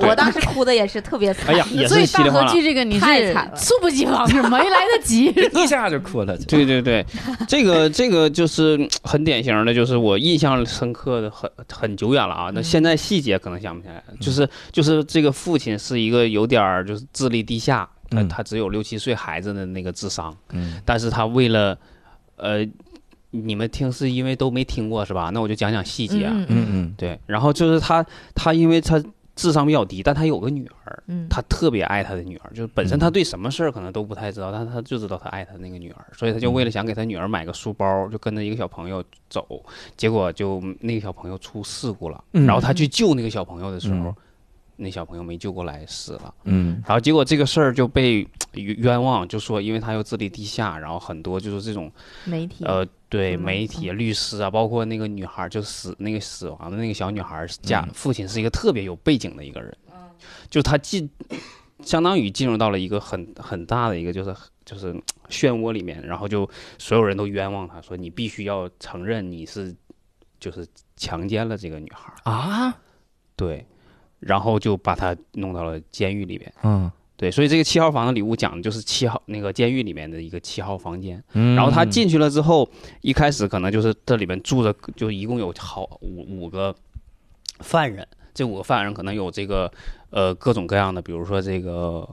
我当时哭的也是特别惨。哎呀，也所以大是稀里哗啦。河剧这个你是太惨了猝不及防，是没来得及。一下就哭了。对对对，这个这个就是嗯很典型的，就是我印象深刻的很很久远了啊。那现在细节可能想不起来，就是就是这个父亲是一个有点儿就是智力低下，他嗯他只有六七岁孩子的那个智商，嗯但是他为了呃，你们听是因为都没听过是吧？那我就讲讲细节啊。嗯嗯嗯对，然后就是他他因为他智商比较低，但他有个女儿。嗯，他特别爱他的女儿，就是本身嗯他对什么事儿可能都不太知道，但是他就知道他爱他那个女儿，所以他就为了想给他女儿买个书包，就跟着一个小朋友走，结果就那个小朋友出事故了，嗯然后他去救那个小朋友的时候，嗯那小朋友没救过来死了，嗯。然后结果这个事儿就被冤冤枉，就说因为他又智力低下，然后很多就是这种媒体呃，对嗯媒体、律师啊，包括那个女孩儿，就死那个死亡的那个小女孩儿家嗯父亲是一个特别有背景的一个人，就他进，相当于进入到了一个很很大的一个就是就是漩涡里面，然后就所有人都冤枉他，说你必须要承认你是就是强奸了这个女孩，啊，对，然后就把他弄到了监狱里边。嗯对，所以这个七号房的礼物讲的就是七号那个监狱里面的一个七号房间。嗯然后他进去了之后，一开始可能就是这里面住着，就一共有好五五个犯人，这五个犯人可能有这个呃各种各样的，比如说这个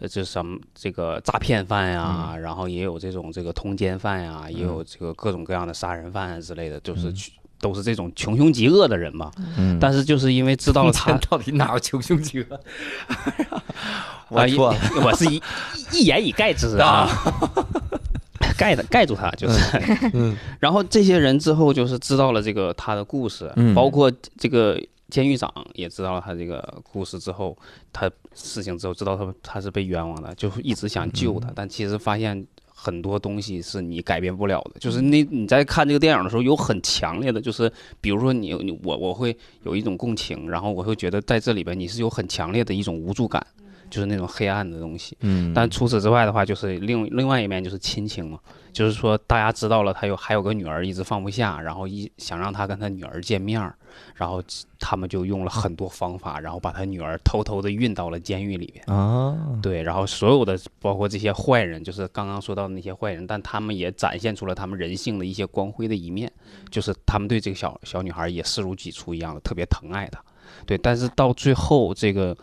呃这什么这个诈骗犯呀，然后也有这种这个通奸犯呀，也有这个各种各样的杀人犯啊之类的，就是去。都是这种穷凶极恶的人嘛，嗯。但是就是因为知道了他 到底哪有穷凶极恶？啊我错了，我是一一言以概之啊，盖的盖住他就是。嗯然后这些人之后就是知道了这个他的故事，嗯。包括这个监狱长也知道了他这个故事之后，他事情之后知道他他是被冤枉的，就是一直想救他，但其实发现。很多东西是你改变不了的，就是那你在看这个电影的时候，有很强烈的，就是比如说你你我我会有一种共情，然后我会觉得在这里边你是有很强烈的一种无助感，就是那种黑暗的东西。嗯但除此之外的话，就是另另外一面就是亲情嘛，就是说大家知道了他有还有个女儿一直放不下，然后一想让他跟他女儿见面儿，然后他们就用了很多方法，然后把他女儿偷偷的运到了监狱里边。啊，对，然后所有的包括这些坏人，就是刚刚说到的那些坏人，但他们也展现出了他们人性的一些光辉的一面，就是他们对这个小小女孩也视如己出一样的，特别疼爱她。对，但是到最后，这个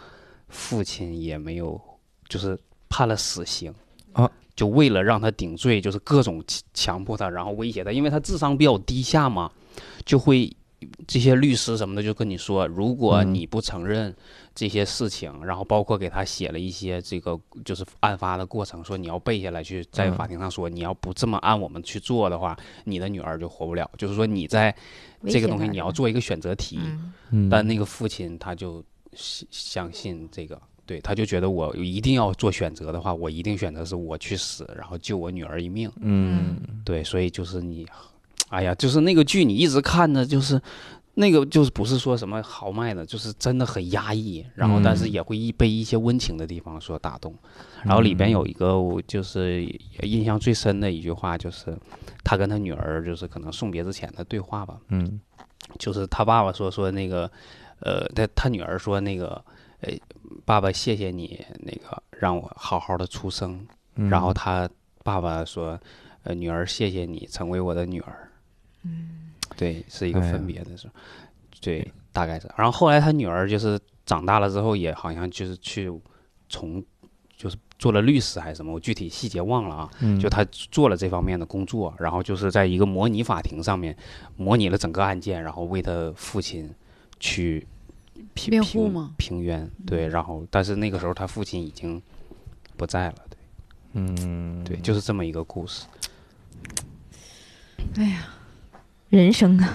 父亲也没有，就是判了死刑。啊，就为了让他顶罪，就是各种强强迫他，然后威胁他，因为他智商比较低下嘛，就会这些律师什么的就跟你说，如果嗯。你不承认这些事情，然后包括给他写了一些这个就是案发的过程，说你要背下来去在嗯。法庭上说，你要不这么按我们去做的话，你的女儿就活不了。就是说你在这个东西你要做一个选择题，但那个父亲他就相相信这个。对，他就觉得我一定要做选择的话，我一定选择是我去死，然后救我女儿一命。嗯对，所以就是你，哎呀，就是那个剧你一直看着，就是那个就是不是说什么豪迈的，就是真的很压抑，然后但是嗯也会一被一些温情的地方所打动。然后里边有一个我就是印象最深的一句话，就是他跟他女儿就是可能送别之前的对话吧，嗯就是他爸爸说说那个，呃，他他女儿说那个，呃，爸爸谢谢你那个让我好好的出生，嗯，然后他爸爸说，呃，女儿谢谢你成为我的女儿，嗯，对，是一个分别的时候，对，大概是，然后后来他女儿就是长大了之后，也好像就是去从就是做了律师还是什么，我具体细节忘了啊，嗯。就他做了这方面的工作，然后就是在一个模拟法庭上面模拟了整个案件，然后为他父亲去平辩护评吗？平冤，对，然后但是那个时候他父亲已经不在了，对嗯。对，就是这么一个故事。哎呀。人生啊，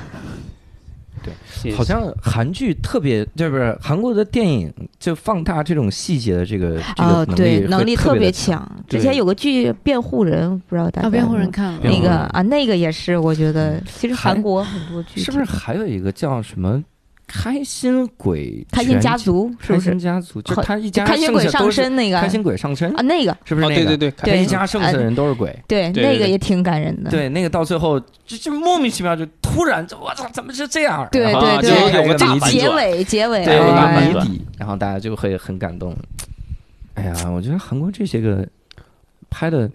对，好像韩剧特别，就是不是韩国的电影就放大这种细节的这个这哦，个对，能能力特别力特别强。之前有个剧《辩护人》，不知道大家啊，辩护人看了那个啊，那个也是，我觉得其实韩国很多剧是不是还有一个叫什么开心鬼开心家族？是开不是开心家族，就他一家开心鬼上剩下都是身那个开心鬼上身啊，，那个哦，是不是那个？对对对，他对一家剩下的人都是鬼。对，对对那个也挺感人的。对，那个到最后就就莫名其妙就突然就我操，怎么是这样？对对就有个就有个谜底大结尾结尾对，有个谜底，然后大家就会很感动。哎呀，我觉得韩国这些个拍的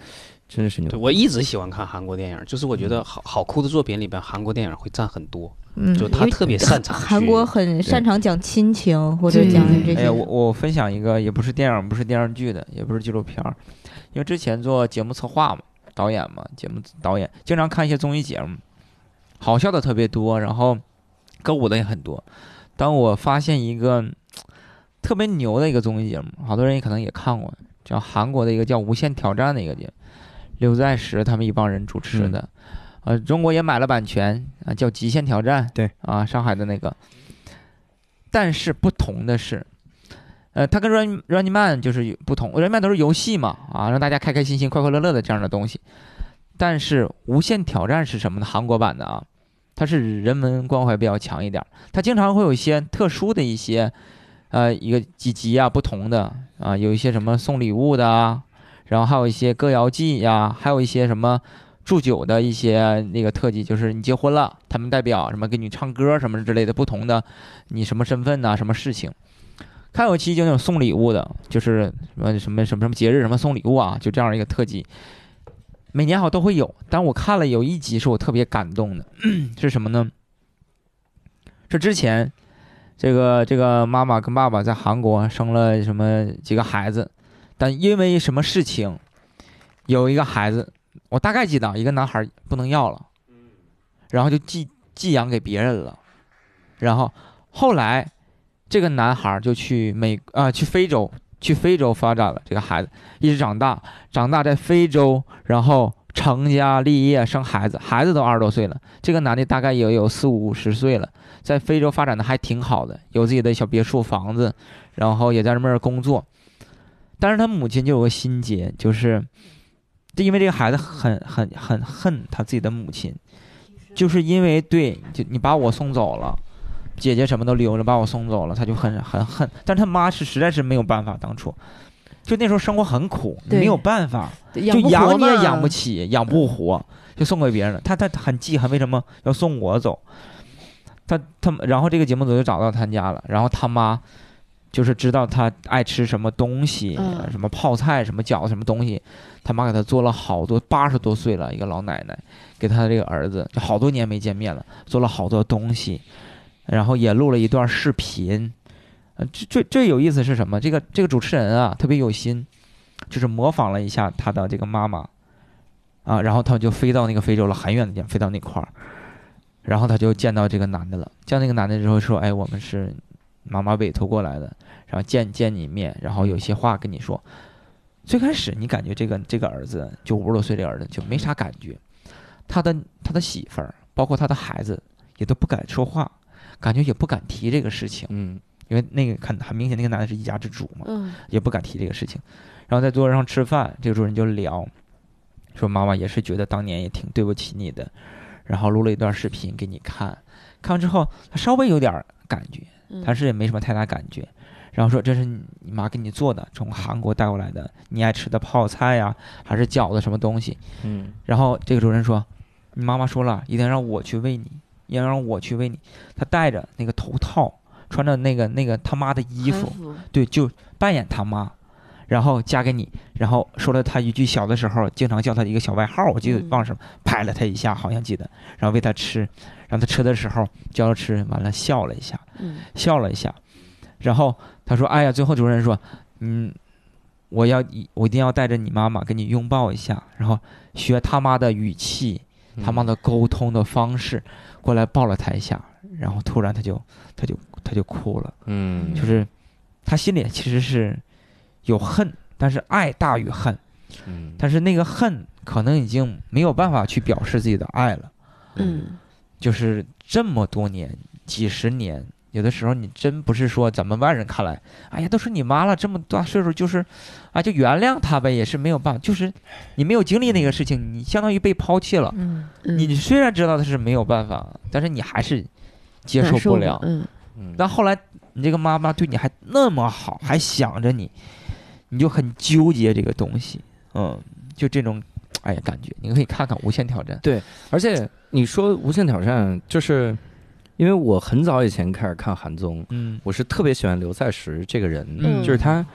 真的是牛。对，我一直喜欢看韩国电影，就是我觉得好好哭的作品里边，韩国电影会占很多，嗯，就他特别擅长韩国很擅长讲亲情或者讲这些。哎呀，我我分享一个，也不是电影，不是电视剧的，也不是纪录片儿，因为之前做节目策划嘛，导演嘛，节目导演经常看一些综艺节目，好笑的特别多，然后歌舞的也很多。当我发现一个特别牛的一个综艺节目，好多人也可能也看过，叫韩国的一个叫《无限挑战》的一个节目，刘在石他们一帮人主持的，呃，中国也买了版权啊，叫《极限挑战》，对啊，上海的那个。但是不同的是，呃，它跟 Run Running Man 就是不同，Running Man 都是游戏嘛，啊，让大家开开心心、快快乐乐的这样的东西。但是《无限挑战》是什么呢？韩国版的啊，它是人文关怀比较强一点儿，它经常会有一些特殊的一些，呃，一个几集啊，不同的啊，有一些什么送礼物的啊，然后还有一些歌谣祭呀、还有一些什么祝酒的一些那个特技，就是你结婚了，他们代表什么给你唱歌什么之类的不同的，你什么身份呐、什么事情。还有期就那种送礼物的，就是什么什么什么什么节日什么送礼物啊，就这样一个特技，每年好像都会有。但我看了有一集是我特别感动的，是什么呢？是之前这个这个妈妈跟爸爸在韩国生了什么几个孩子，但因为什么事情，有一个孩子，我大概记得一个男孩不能要了，然后就寄寄养给别人了，然后后来这个男孩就去美啊、去非洲去非洲发展了，这个孩子一直长大，长大在非洲，然后成家立业生孩子，孩子都二十多岁了，这个男的大概也有四五十岁了，在非洲发展的还挺好的，有自己的小别墅房子，然后也在那边工作，但是他母亲就有个心结，就是。就因为这个孩子很很很恨他自己的母亲，就是因为对，就你把我送走了，姐姐什么都留着，把我送走了，他就很很恨。但是他妈是实在是没有办法，当初就那时候生活很苦，没有办法，就养你也养不起，养不活，就送给别人了。他他很记恨，为什么要送我走？他他然后这个节目组就找到他家了，然后他妈就是知道他爱吃什么东西，嗯什么泡菜、什么饺子、什么东西，他妈给他做了好多，八十多岁了一个老奶奶，给他这个儿子，就好多年没见面了，做了好多东西，然后也录了一段视频。呃，最最最有意思是什么？这个这个主持人啊，特别有心，就是模仿了一下他的这个妈妈，啊，然后他就飞到那个非洲了，很远的地方，飞到那块儿，然后他就见到这个男的了。见到那个男的之后说：“哎，我们是妈妈委托过来的，然后见见你面，然后有些话跟你说。”最开始你感觉这个这个儿子就五十多岁这儿子就没啥感觉，他的他的媳妇儿包括他的孩子也都不敢说话，感觉也不敢提这个事情，嗯因为那个很很明显那个男的是一家之主嘛，嗯也不敢提这个事情。然后在桌子上吃饭，这个主人就聊，说妈妈也是觉得当年也挺对不起你的，然后录了一段视频给你看，看完之后他稍微有点儿感觉，嗯但是也没什么太大感觉。然后说这是你妈给你做的，从韩国带过来的，你爱吃的泡菜呀、还是饺子什么东西。嗯然后这个主任说，你妈妈说了，一定让我去喂你，要让我去喂你。他戴着那个头套，穿着那个那个他妈的衣服，对，就扮演他妈，然后嫁给你，然后说了他一句小的时候经常叫他一个小外号，我记得嗯。忘什么，拍了他一下，好像记得，然后喂他吃，然后他吃的时候教他吃，完了笑了一下，嗯。笑了一下，然后他说：“哎呀，最后主任说，嗯，我要我一定要带着你妈妈给你拥抱一下，然后学他妈的语气，他妈的沟通的方式，过来抱了他一下，然后突然他就他就他就哭了。”嗯。就是他心里其实是有恨，但是爱大于恨，嗯但是那个恨可能已经没有办法去表示自己的爱了。嗯就是这么多年、几十年，有的时候你真不是说咱们外人看来，哎呀，都是你妈了，这么大岁数，就是啊，就原谅她呗，也是没有办法，就是你没有经历那个事情，你相当于被抛弃了。嗯，嗯你虽然知道他是没有办法，但是你还是接受不了。嗯嗯但后来你这个妈妈对你还那么好，还想着你，你就很纠结这个东西，嗯，就这种，哎呀，感觉你可以看看《无限挑战》，对而且你说《无限挑战》，就是因为我很早以前开始看韩综，嗯。我是特别喜欢刘在石这个人，嗯。就是他，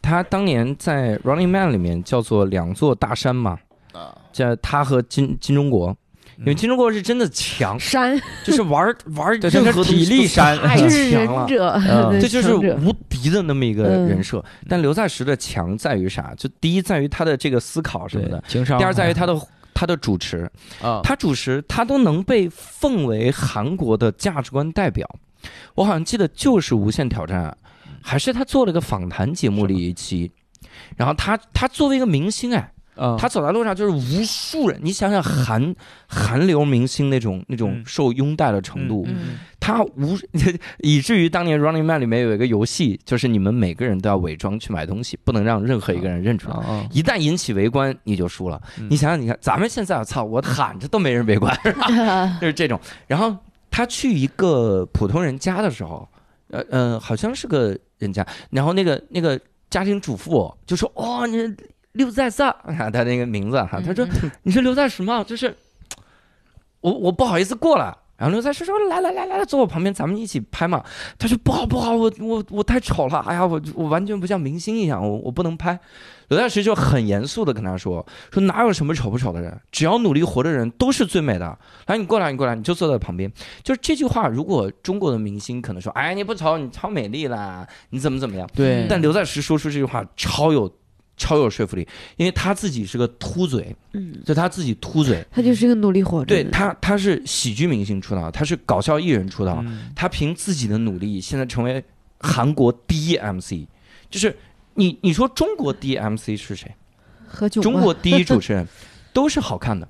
他当年在《Running Man》里面叫做两座大山嘛，啊，叫他和金金钟国，因为金钟国是真的强，山。就是玩 玩对任何体力山太就是强了。这就是无敌的那么一个嗯人设，但刘在石的强在于啥？就第一在于他的这个思考什么的，情商，第二在于他的他的主持，啊，他主持他都能被奉为韩国的价值观代表。我好像记得就是《无限挑战》，还是他做了个访谈节目里一期，然后他他作为一个明星哎，啊他走在路上就是无数人，你想想韩韩流明星那种那种嗯受拥戴的程度，嗯他无 以至于当年《Running Man》里面有一个游戏，就是你们每个人都要伪装去买东西，不能让任何一个人认出来。啊，一旦引起围观，你就输了。嗯你想想，你看咱们现在，我操，我喊着都没人围观，就是这种。然后他去一个普通人家的时候，呃呃，好像是个人家，然后那个那个家庭主妇就说：“哦，你是刘在石啊，他那个名字哈，他说 你是刘在石吗？就是我我不好意思过来。”然后刘在石说：“来来来来，坐我旁边，咱们一起拍嘛。”他说：“不好不好，我我我太丑了，哎呀，我我完全不像明星一样，我我不能拍。”刘在石就很严肃的跟他说：“说哪有什么丑不丑的人，只要努力活的人都是最美的。来，你过来，你过来，你就坐在旁边。”就是这句话，如果中国的明星可能说：“哎，你不丑，你超美丽啦，你怎么怎么样？”对，但刘在石说出这句话超有超有说服力，因为他自己是个秃嘴，嗯，就他自己秃嘴。他就是一个努力活着，对他，他是喜剧明星出道，他是搞笑艺人出道，嗯他凭自己的努力，现在成为韩国第一 MC。就是你你说中国第一 MC 是谁？何炅中国第一主持人 都是好看的，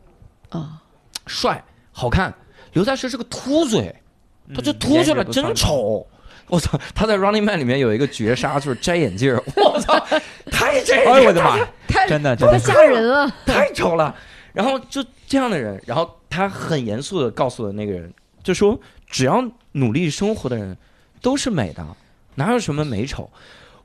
啊，帅好看。刘在石是个秃嘴，他就嗯秃出来真。丑。我操！他在《Running Man》里面有一个绝杀，就是摘眼镜儿。我操，太摘眼镜，哎呦我的妈太！真的真的 太吓人了，太丑了。然后就这样的人，然后他很严肃的告诉了那个人，就说只要努力生活的人都是美的，哪有什么美丑。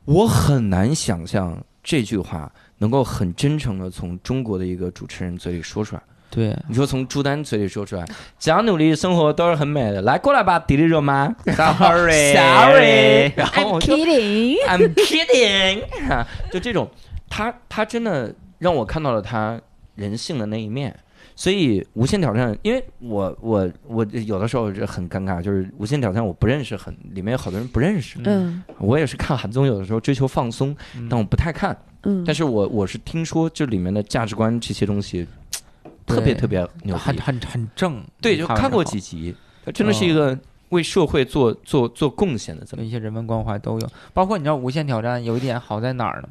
我很难想象这句话能够很真诚的从中国的一个主持人嘴里说出来。对，你说从朱丹嘴里说出来，只要努力生活都是很美的。来过来吧，迪丽热巴。Sorry Sorry，然后我 I'm 就 kidding，I'm kidding，啊 就这种，他他真的让我看到了他人性的那一面。所以《无限挑战》，因为我我我有的时候是很尴尬，就是《无限挑战》我不认识很，里面有好多人不认识。嗯我也是看韩综，有的时候追求放松，嗯但我不太看。嗯，但是我我是听说这里面的价值观这些东西，特别特别牛。很很很正。对，就看过几集，他真的是一个为社会做做做贡献的这么一些人文关怀都有，包括你知道《无限挑战》有一点好在哪儿呢？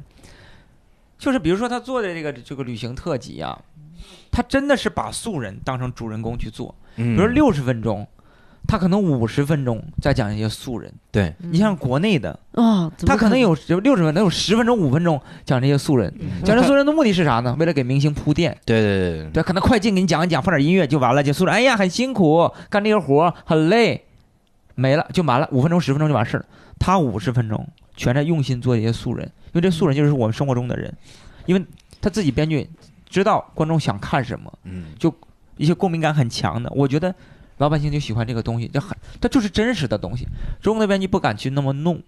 就是比如说他做的这个这个旅行特辑啊，他真的是把素人当成主人公去做，比比如六十分钟，他可能五十分钟在讲一些素人。对，你像国内的，啊，他可能有有六十分，能有十分钟、五分钟讲这些素人。讲这素人的目的是啥呢？为了给明星铺垫。对对对对，对，可能快进给你讲一讲，放点音乐就完了。就素人，哎呀，很辛苦，干这个活儿很累，没了就完了，五分钟、十分钟就完事儿了。他五十分钟全在用心做这些素人，因为这素人就是我们生活中的人，因为他自己编剧知道观众想看什么，嗯，一些共鸣感很强的，我觉得老百姓就喜欢这个东西，这很，它就是真实的东西。中国那边你不敢去那么弄，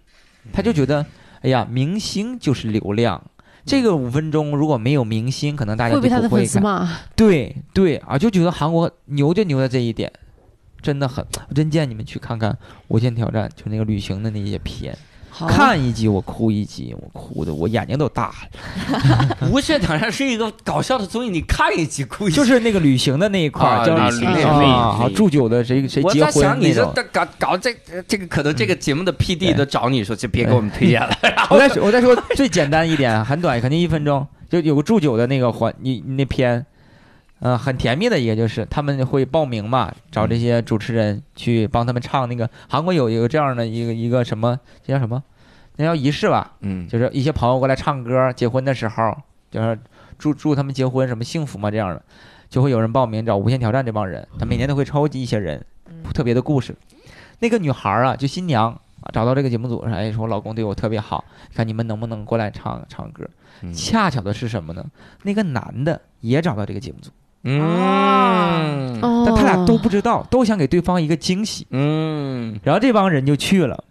他就觉得，哎呀，明星就是流量。这个五分钟如果没有明星，可能大家就会被他的不会看。粉丝骂？对对啊，就觉得韩国牛就牛在这一点，真的很，真建议你们去看看《无限挑战》，就那个旅行的那些片，好，看一集我哭一集，我哭的我眼睛都大了。无限挑战是一个搞笑的综艺，你看一集哭一集。就是那个旅行的那一块叫旅行那啊那啊，那祝酒的谁谁我结婚在想，你。这搞搞这这个，可能这个节目的 PD 都找你说，就别给我们推荐了。我再说，我再说最简单一点，很短，肯定一分钟，就有个祝酒的那个环，你你那篇，呃，很甜蜜的一个，就是他们会报名嘛，找这些主持人去帮他们唱那个韩国有一个这样的一个一个什么，这叫什么？那叫仪式吧，嗯，就是一些朋友过来唱歌，结婚的时候就是祝祝他们结婚什么幸福嘛这样的，就会有人报名找《无限挑战》这帮人，他每年都会抽集一些人，嗯特别的故事。那个女孩儿啊，就新娘啊，找到这个节目组说，哎，说我老公对我特别好，看你们能不能过来唱唱歌。嗯恰巧的是什么呢？那个男的也找到这个节目组，嗯。哦，但他俩都不知道，都想给对方一个惊喜。嗯，然后这帮人就去了，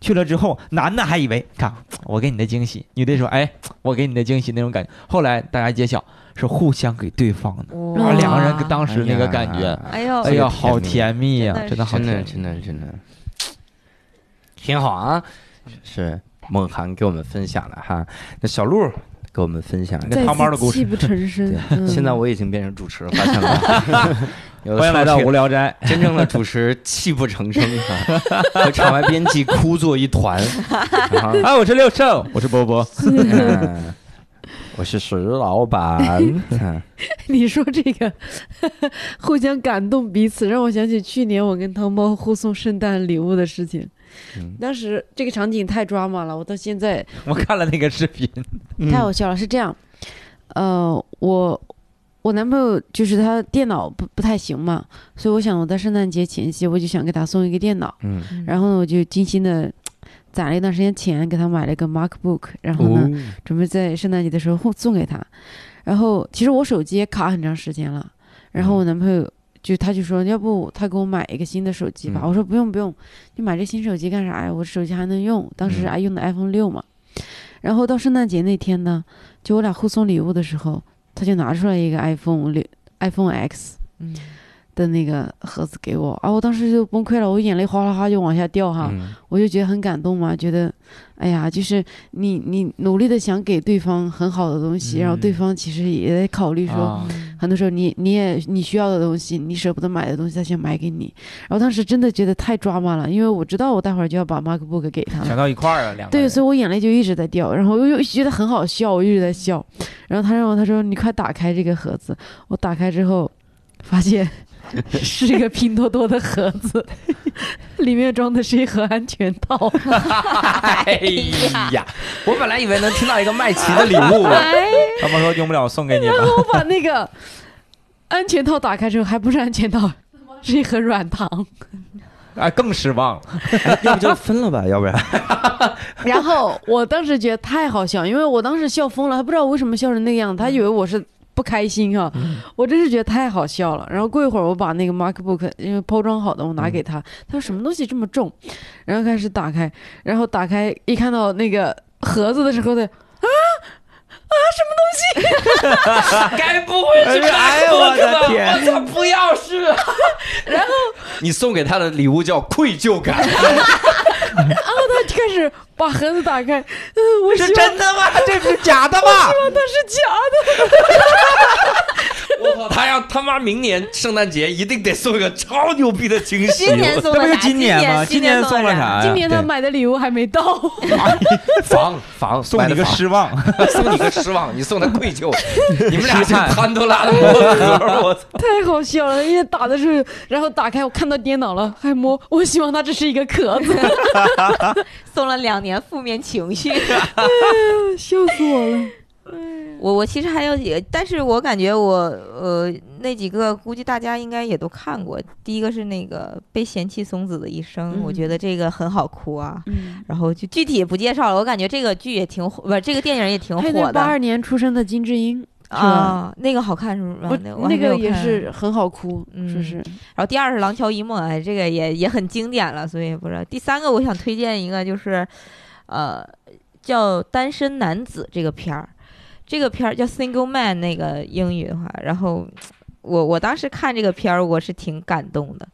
去了之后，男的还以为看我给你的惊喜，女的说哎我给你的惊喜那种感觉。后来大家揭晓是互相给对方的，哇。然后两个人当时那个感觉，哎呦，哎呦，好甜甜蜜呀、真的真的好甜蜜。真的真的挺好啊，是梦涵给我们分享的哈。那小鹿给我们分享一个汤包的故事泣不成声。嗯现在我已经变成主持了，发现了。欢迎来到无聊斋。真正的主持泣不成声啊，和场外编辑哭作一团。啊 啊，我是六兽，我是波波。嗯我是石老板。嗯你说这个互相感动彼此，让我想起去年我跟汤包互送圣诞礼物的事情。嗯当时这个场景太抓马了，我到现在 我看了那个视频，太好笑了。是这样，呃，我我男朋友就是他电脑不不太行嘛，所以我想我在圣诞节前夕我就想给他送一个电脑，嗯，然后呢我就精心的 攒了一段时间钱给他买了一个 MacBook，然后呢、哦准备在圣诞节的时候送给他。然后其实我手机也卡很长时间了，然后我男朋友就他就说要不他给我买一个新的手机吧，嗯。我说不用不用，你买这新手机干啥呀？我手机还能用，当时嗯。还用的 iPhone 六嘛。然后到圣诞节那天呢，就我俩互送礼物的时候，他就拿出来一个 iPhone 六 iPhone X 嗯的那个盒子给我，啊，我当时就崩溃了，我眼泪哗啦哗就往下掉哈。嗯我就觉得很感动嘛，觉得，哎呀，就是你你努力的想给对方很好的东西，然后对嗯方其实也在考虑说，啊很多时候你你也你需要的东西，你舍不得买的东西，他想买给你。然后当时真的觉得太抓马了，因为我知道我待会儿就要把 MacBook 给他了。想到一块儿了，两个对，所以我眼泪就一直在掉，然后我又觉得很好笑，我一直在笑。然后他让我，他说你快打开这个盒子。我打开之后，发现 是一个拼多多的盒子，里面装的是一盒安全套。哎呀，我本来以为能听到一个麦琪的礼物，哎，他们说用不了，我送给你然后。我把那个安全套打开之后，还不是安全套，是一盒软糖。哎，更失望了。要不就分了吧，要不然。然后我当时觉得太好笑，因为我当时笑疯了，还不知道我为什么笑成那个样子，他以为我是不开心哈、我真是觉得太好笑了。然后过一会儿，我把那个 MacBook 因为包装好的，我拿给他，他说什么东西这么重，然后开始打开，然后打开一看到那个盒子的时候的啊。啊，什么东西。该不会是哎呦我的天。我操，不要是。然后你送给他的礼物叫愧疚感，他就开始把盒子打开，嗯，我希是真的吗？这不是假的吗？希望它是假的。我靠，他要他妈明年圣诞节一定得送一个超牛逼的惊喜。今年送这不是的啥？今年吗？今年送了啥呀？今年他买的礼物还没到，房房 送你个失，望。送你个失望，你送他愧疚。你们俩是潘多拉的魔盒，我操！太好笑了。因为打的时候，然后打开我看到电脑了，还摸。我希望它只是一个壳子，送了两年负面情绪。笑死我了。我我其实还有几个，但是我感觉我呃那几个估计大家应该也都看过。第一个是那个被嫌弃松子的一生，嗯我觉得这个很好哭啊。嗯，然后就具体也不介绍了，我感觉这个剧也挺火，不是这个电影也挺火的八二年出生的金智英，啊。那个好看是吧？不那我还那个也是。很好哭，嗯是不是？然后第二是《廊桥遗梦》，哎，这个也也很经典了，所以不知道。第三个我想推荐一个，就是呃叫《单身男子》这个片儿，这个片儿叫《Single Man》，那个英语的话，然后我我当时看这个片儿，我是挺感动的。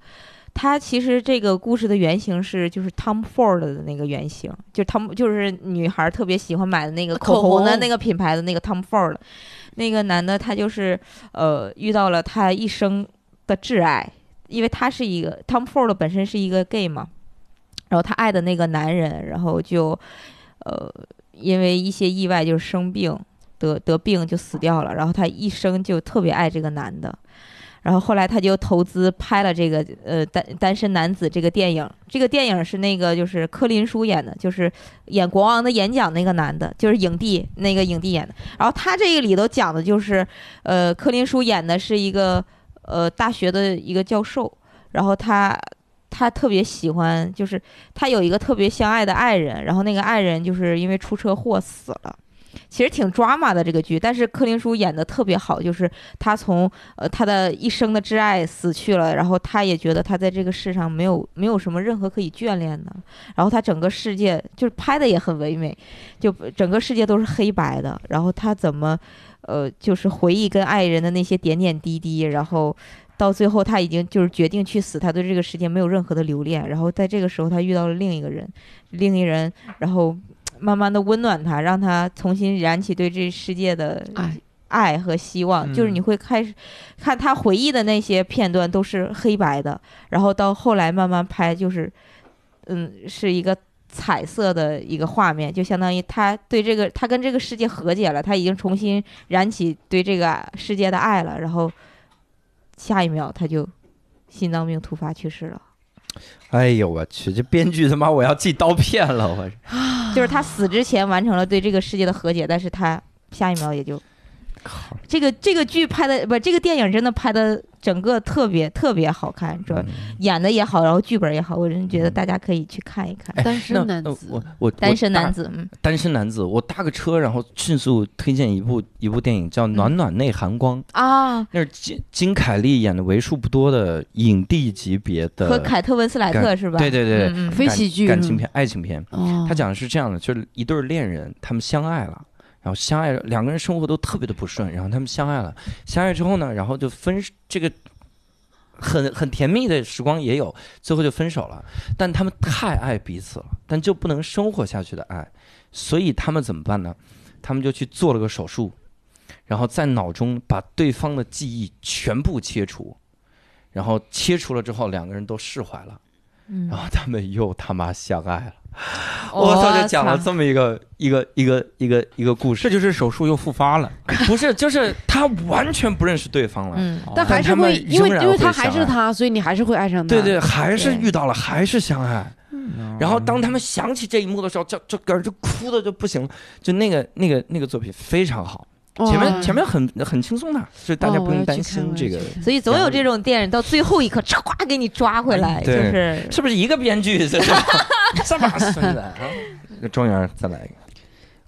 他其实这个故事的原型是就是 Tom Ford 的那个原型，就 Tom 就是女孩特别喜欢买的那个口红的那个品牌的那个 Tom Ford，那个男的他就是呃遇到了他一生的挚爱，因为他是一个 Tom Ford 本身是一个 gay 嘛，然后他爱的那个男人，然后就呃因为一些意外就是生病得得病就死掉了，然后他一生就特别爱这个男的。然后后来他就投资拍了这个呃单单身男子这个电影，这个电影是那个就是柯林叔演的，就是演国王的演讲那个男的，就是影帝那个影帝演的。然后他这个里头讲的就是，呃，柯林叔演的是一个呃大学的一个教授，然后他他特别喜欢，就是他有一个特别相爱的爱人，然后那个爱人就是因为出车祸死了。其实挺 drama 的这个剧，但是柯林叔演的特别好，就是他从呃他的一生的挚爱死去了，然后他也觉得他在这个世上没有没有什么任何可以眷恋的，然后他整个世界就是拍的也很唯美，就整个世界都是黑白的，然后他怎么呃就是回忆跟爱人的那些点点滴滴，然后。到最后，他已经就是决定去死，他对这个世界没有任何的留恋。然后在这个时候，他遇到了另一个人，另一人，然后慢慢的温暖他，让他重新燃起对这世界的爱爱和希望。嗯就是你会开始看他回忆的那些片段都是黑白的，然后到后来慢慢拍，就是嗯，是一个彩色的一个画面，就相当于他对这个他跟这个世界和解了，他已经重新燃起对这个世界的爱了，然后下一秒他就心脏病突发去世了。哎呦我去，这编剧他妈我要寄刀片了，我就是他死之前完成了对这个世界的和解，但是他下一秒也就靠！这个这个剧拍的不，这个电影真的拍的整个特别特别好看，主要演的也好，然后剧本也好，我真觉得大家可以去看一看。单身男子，我我单身男子，嗯，单身男子，我搭个车，然后迅速推荐一部一部电影叫《暖暖内含光》，啊，那是金金凯利演的为数不多的影帝级别的，和凯特温斯莱特是吧？对对对非喜剧感情片、爱情片。哦，他讲的是这样的，就是一对恋人，他们相爱了，然后相爱了，两个人生活都特别的不顺，然后他们相爱了，相爱之后呢，然后就分这个很很甜蜜的时光也有，最后就分手了。但他们太爱彼此了，但就不能生活下去的爱，所以他们怎么办呢？他们就去做了个手术，然后在脑中把对方的记忆全部切除，然后切除了之后，两个人都释怀了，嗯然后他们又他妈相爱了。我 我操，就讲了这么一个一个一个一个一个故事，这就是手术又复发了。不是就是他完全不认识对方了，嗯，但还是会，因为因为他还是他，所以你还是会爱上他。对对，还是遇到了，还是相爱。嗯。然后当他们想起这一幕的时候，就就个人就哭的就不行了，就那个那个那个作品非常好，哇，前面前面很很轻松的，所以大家哦不用担心这个所以总有这种电影到最后一刻，唰给你抓回来，就是是不是一个编剧？这是这么孙子啊！庄园再来一个，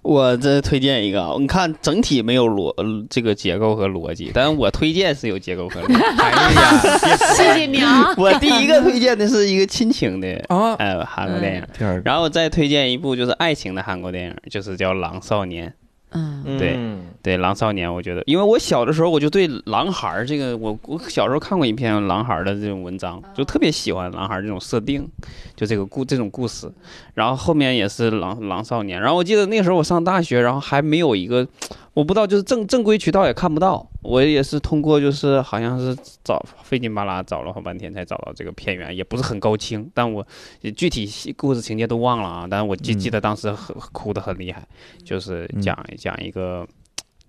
我这推荐一个啊，你看整体没有逻呃这个结构和逻辑，但是我推荐是有结构和逻辑。哎呀，谢谢你啊。我第一个推荐的是一个亲情的啊，呃韩国电影，然后再推荐一部就是爱情的韩国电影，就是叫《狼少年》。嗯，对嗯。对，《狼少年》，我觉得，因为我小的时候我就对狼孩儿这个，我我小时候看过一篇狼孩儿的这种文章，就特别喜欢狼孩儿这种设定，就这个故这种故事。然后后面也是狼狼少年，然后我记得那时候我上大学，然后还没有一个，我不知道就是正正规渠道也看不到，我也是通过就是好像是找费劲巴拉找了好半天才找到这个片源，也不是很高清，但我具体细故事情节都忘了啊，但是我记嗯。记得当时很哭的很厉害，就是嗯。讲讲一个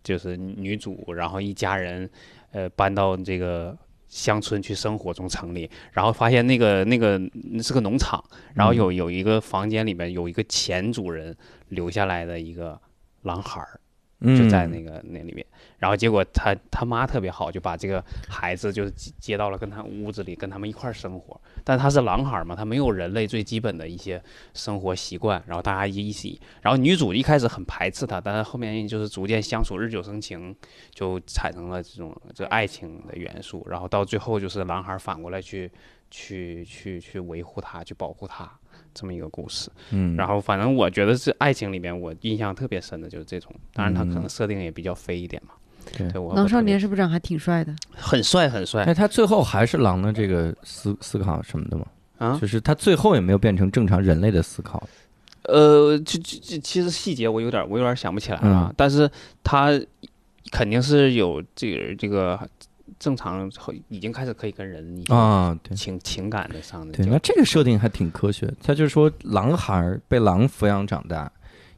就是女主，然后一家人呃搬到这个。乡村去生活，从城里，然后发现那个那个是个农场，然后有有一个房间里面有一个前主人留下来的一个狼孩儿，就在那个那里面。然后结果他他妈特别好，就把这个孩子就是接接到了跟他屋子里，跟他们一块儿生活。但他是狼孩儿嘛，他没有人类最基本的一些生活习惯。然后大家一起，然后女主一开始很排斥他，但是后面就是逐渐相处，日久生情，就产生了这种这爱情的元素。然后到最后就是狼孩儿反过来去去去去维护他，去保护他。这么一个故事，嗯，然后反正我觉得是爱情里面我印象特别深的就是这种，当然他可能嗯设定也比较飞一点嘛。对对，我狼少年是不是长还挺帅的？很帅很帅哎，他最后还是狼的这个思思考什么的吗？啊，就是他最后也没有变成正常人类的思考。呃，就就就其实细节我有点我有点想不起来了啊，嗯但是他肯定是有这个这个正常已经开始可以跟人啊，对情情感的上的对，交那这个设定还挺科学。他就是说，狼孩儿被狼抚养长大，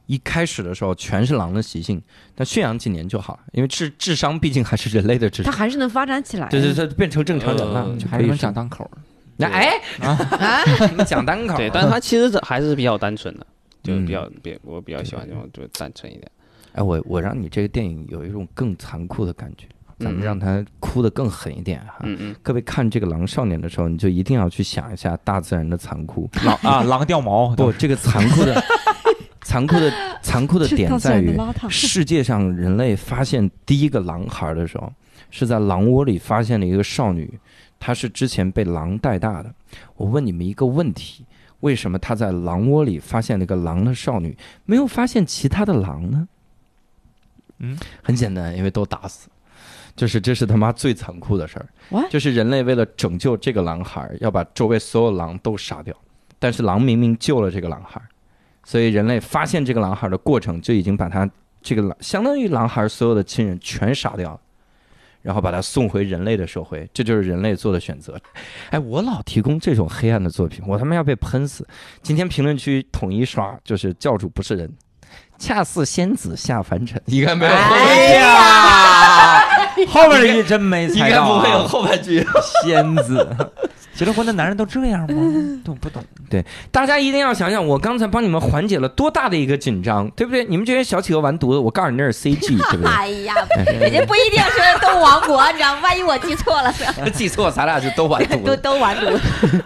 一开始的时候全是狼的习性，但驯养几年就好了，因为智智商毕竟还是人类的智商。他还是能发展起来。对对，对，变成正常人了，呃就还是能讲说。单口儿。那哎，啊，你们讲单口，对，但是他其实这还是比较单纯的，就是比嗯较比我比较喜欢这种就单纯一点。哎，我我让你这个电影有一种更残酷的感觉，咱们嗯让他哭得更狠一点哈。嗯嗯，各位看这个《狼少年》的时候，你就一定要去想一下大自然的残酷。狼啊，狼掉毛不，这个 残酷的、残酷的、残酷的点在于，世界上人类发现第一个狼孩的时候，是在狼窝里发现了一个少女，她是之前被狼带大的。我问你们一个问题：为什么她在狼窝里发现了一个狼的少女，没有发现其他的狼呢？嗯，很简单，因为都打死。就是这是他妈最残酷的事儿 What？就是人类为了拯救这个狼孩，要把周围所有狼都杀掉。但是狼明明救了这个狼孩，所以人类发现这个狼孩的过程就已经把他这个狼相当于狼孩所有的亲人全杀掉了，然后把他送回人类的社会，这就是人类做的选择。哎，我老提供这种黑暗的作品，我他妈要被喷死！今天评论区统一刷，就是教主不是人，恰似仙子下凡尘。你看没有？哎呀，后面一句真没应猜到、该不会有啊。后半句。仙子，结了婚的男人都这样吗？懂不懂？对大家一定要想想，我刚才帮你们缓解了多大的一个紧张，对不对？你们这些小企鹅完犊子，我告诉你那是 CG，对不对？哎呀，人家不一定是动物王国，你知道吗？万一我记错了呢？记错，咱俩就都完犊子。都都完犊子。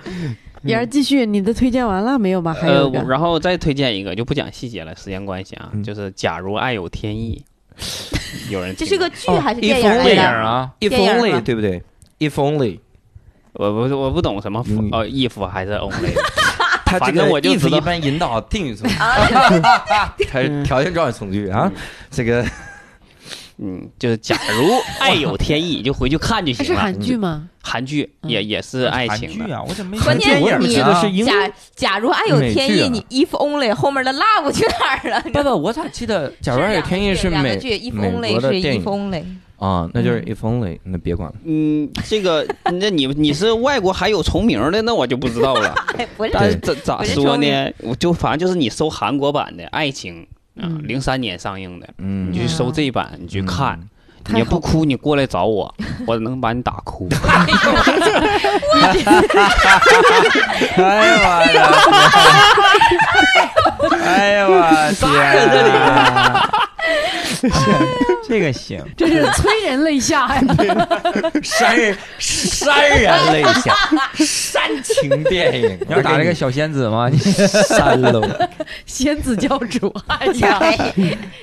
妍儿继续，你的推荐完了没有吧？还呃然后再推荐一个，就不讲细节了，时间关系啊，嗯就是假如爱有天意，有人这是个剧哦还是电影？啊，If only，对不对？If only，我不我不懂什么嗯。呃 if 还是 only，他这反正个我就 if 一般引导定语从句，他是条件状语从句啊。这个嗯，就是假如 爱有天意，就回去看就行了。韩剧吗？韩剧也也是爱情的，韩剧啊，我怎么没关键我怎么你记得是英假假如爱有天意，你 if only 后面的 love 去哪儿了？不不，我咋记得《假如爱有天意》是美剧，if 美 only 是国的电 if 影 only。啊？那就是 If only，那别管了。嗯，这个 那你你是外国还有重名的，那我就不知道了。但是咋咋说呢？我就反正就是你搜韩国版的《爱情》啊，嗯零三年上映的，嗯你去搜这版，你去看。嗯你要不哭，你过来找我，我能把你打哭。哎呀妈呀！哎呀我天！这个行，这是催人泪下呀！潸人潸然泪下，煽情电影。你要打这个小仙子吗？你删喽。仙子教主，哎呀，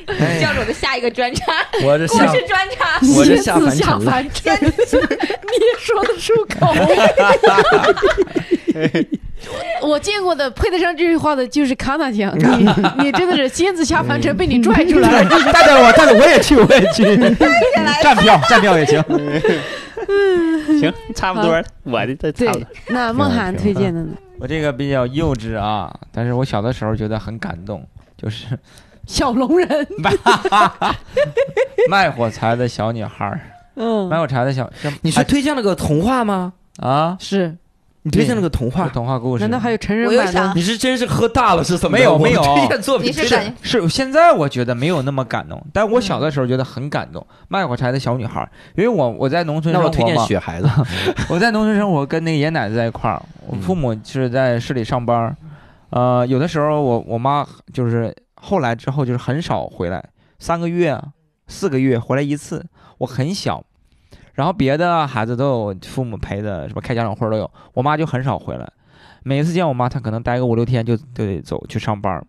哎教主的下一个专场，我这下事专场。仙子下凡尘你也说得出口？我见过的配得上这句话的就是卡纳酱，你你真的是仙子下凡尘被你拽出来了。带带我，带着我也去，我也去，站票，站票也行。行，差不多，我的这差不多。，那梦涵推荐的呢？我这个比较幼稚啊，但是我小的时候觉得很感动，就是小龙人，卖火柴的小女孩儿。嗯卖，火柴的小，这你是推荐了个童话吗？啊，是。你推荐了个童话？童话故事。难道还有成人版的？你是真是喝大了是没有没有推荐作品是是现在我觉得没有那么感动，但我小的时候觉得很感动。卖火柴的小女孩，因为我我在农村那我推荐生活嘛，雪孩子。我在农村生活，跟那个爷爷奶奶在一块儿，我嗯父母是在市里上班儿，呃，有的时候我我妈就是后来之后就是很少回来，三个月、四个月回来一次，我很小，然后别的孩子都有父母陪的，什么开家长会都有，我妈就很少回来，每次见我妈，她可能待个五六天就就得走去上班，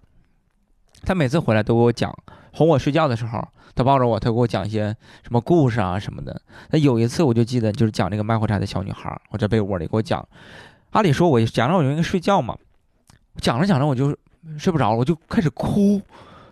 她每次回来都给我讲，哄我睡觉的时候，她抱着我，她给我讲一些什么故事啊什么的。那有一次我就记得，就是讲这个卖火柴的小女孩，我在被窝里给我讲。按理说我讲着我就应该睡觉嘛，讲着讲着我就睡不着了，我就开始哭。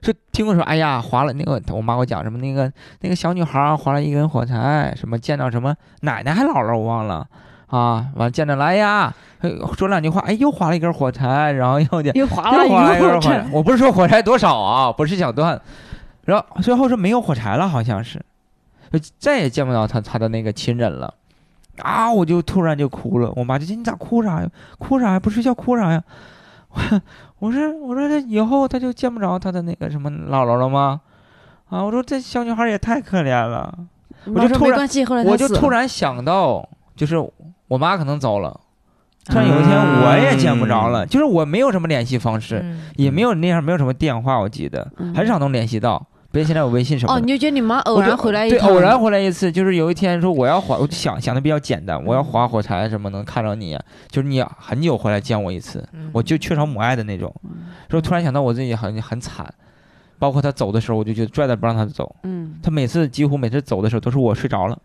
就听我说，哎呀，划了那个，我妈给我讲什么那个那个小女孩儿划了一根火柴，什么见到什么奶奶还姥姥我忘了。啊，完见着来呀，哎说两句话，哎又划了一根火柴，然后又见又划了一根火柴。柴，，我不是说火柴多少啊，不是小段，然后最后是没有火柴了，好像是，就再也见不到他他的那个亲人了，啊，我就突然就哭了，我妈就说你咋哭啥呀？哭啥呀？不睡觉哭啥呀？我 我说我说这以后他就见不着他的那个什么姥姥了吗？啊，我说这小女孩也太可怜了，我就突然我就突然想到，就是我妈可能走了，突然有一天我也见不着了，就是我没有什么联系方式。嗯也没有那样，没有什么电话，我记得嗯很少能联系到。别现在有微信什么哦，你就觉得你妈偶然回来一对，偶然回来一次，就是有一天说我要划，我就想想的比较简单，我要划火柴什么能看着你，就是你很久回来见我一次，嗯我就缺少母爱的那种。说突然想到我自己很很惨，包括他走的时候，我就觉得拽着不让他走。嗯，他每次几乎每次走的时候都是我睡着了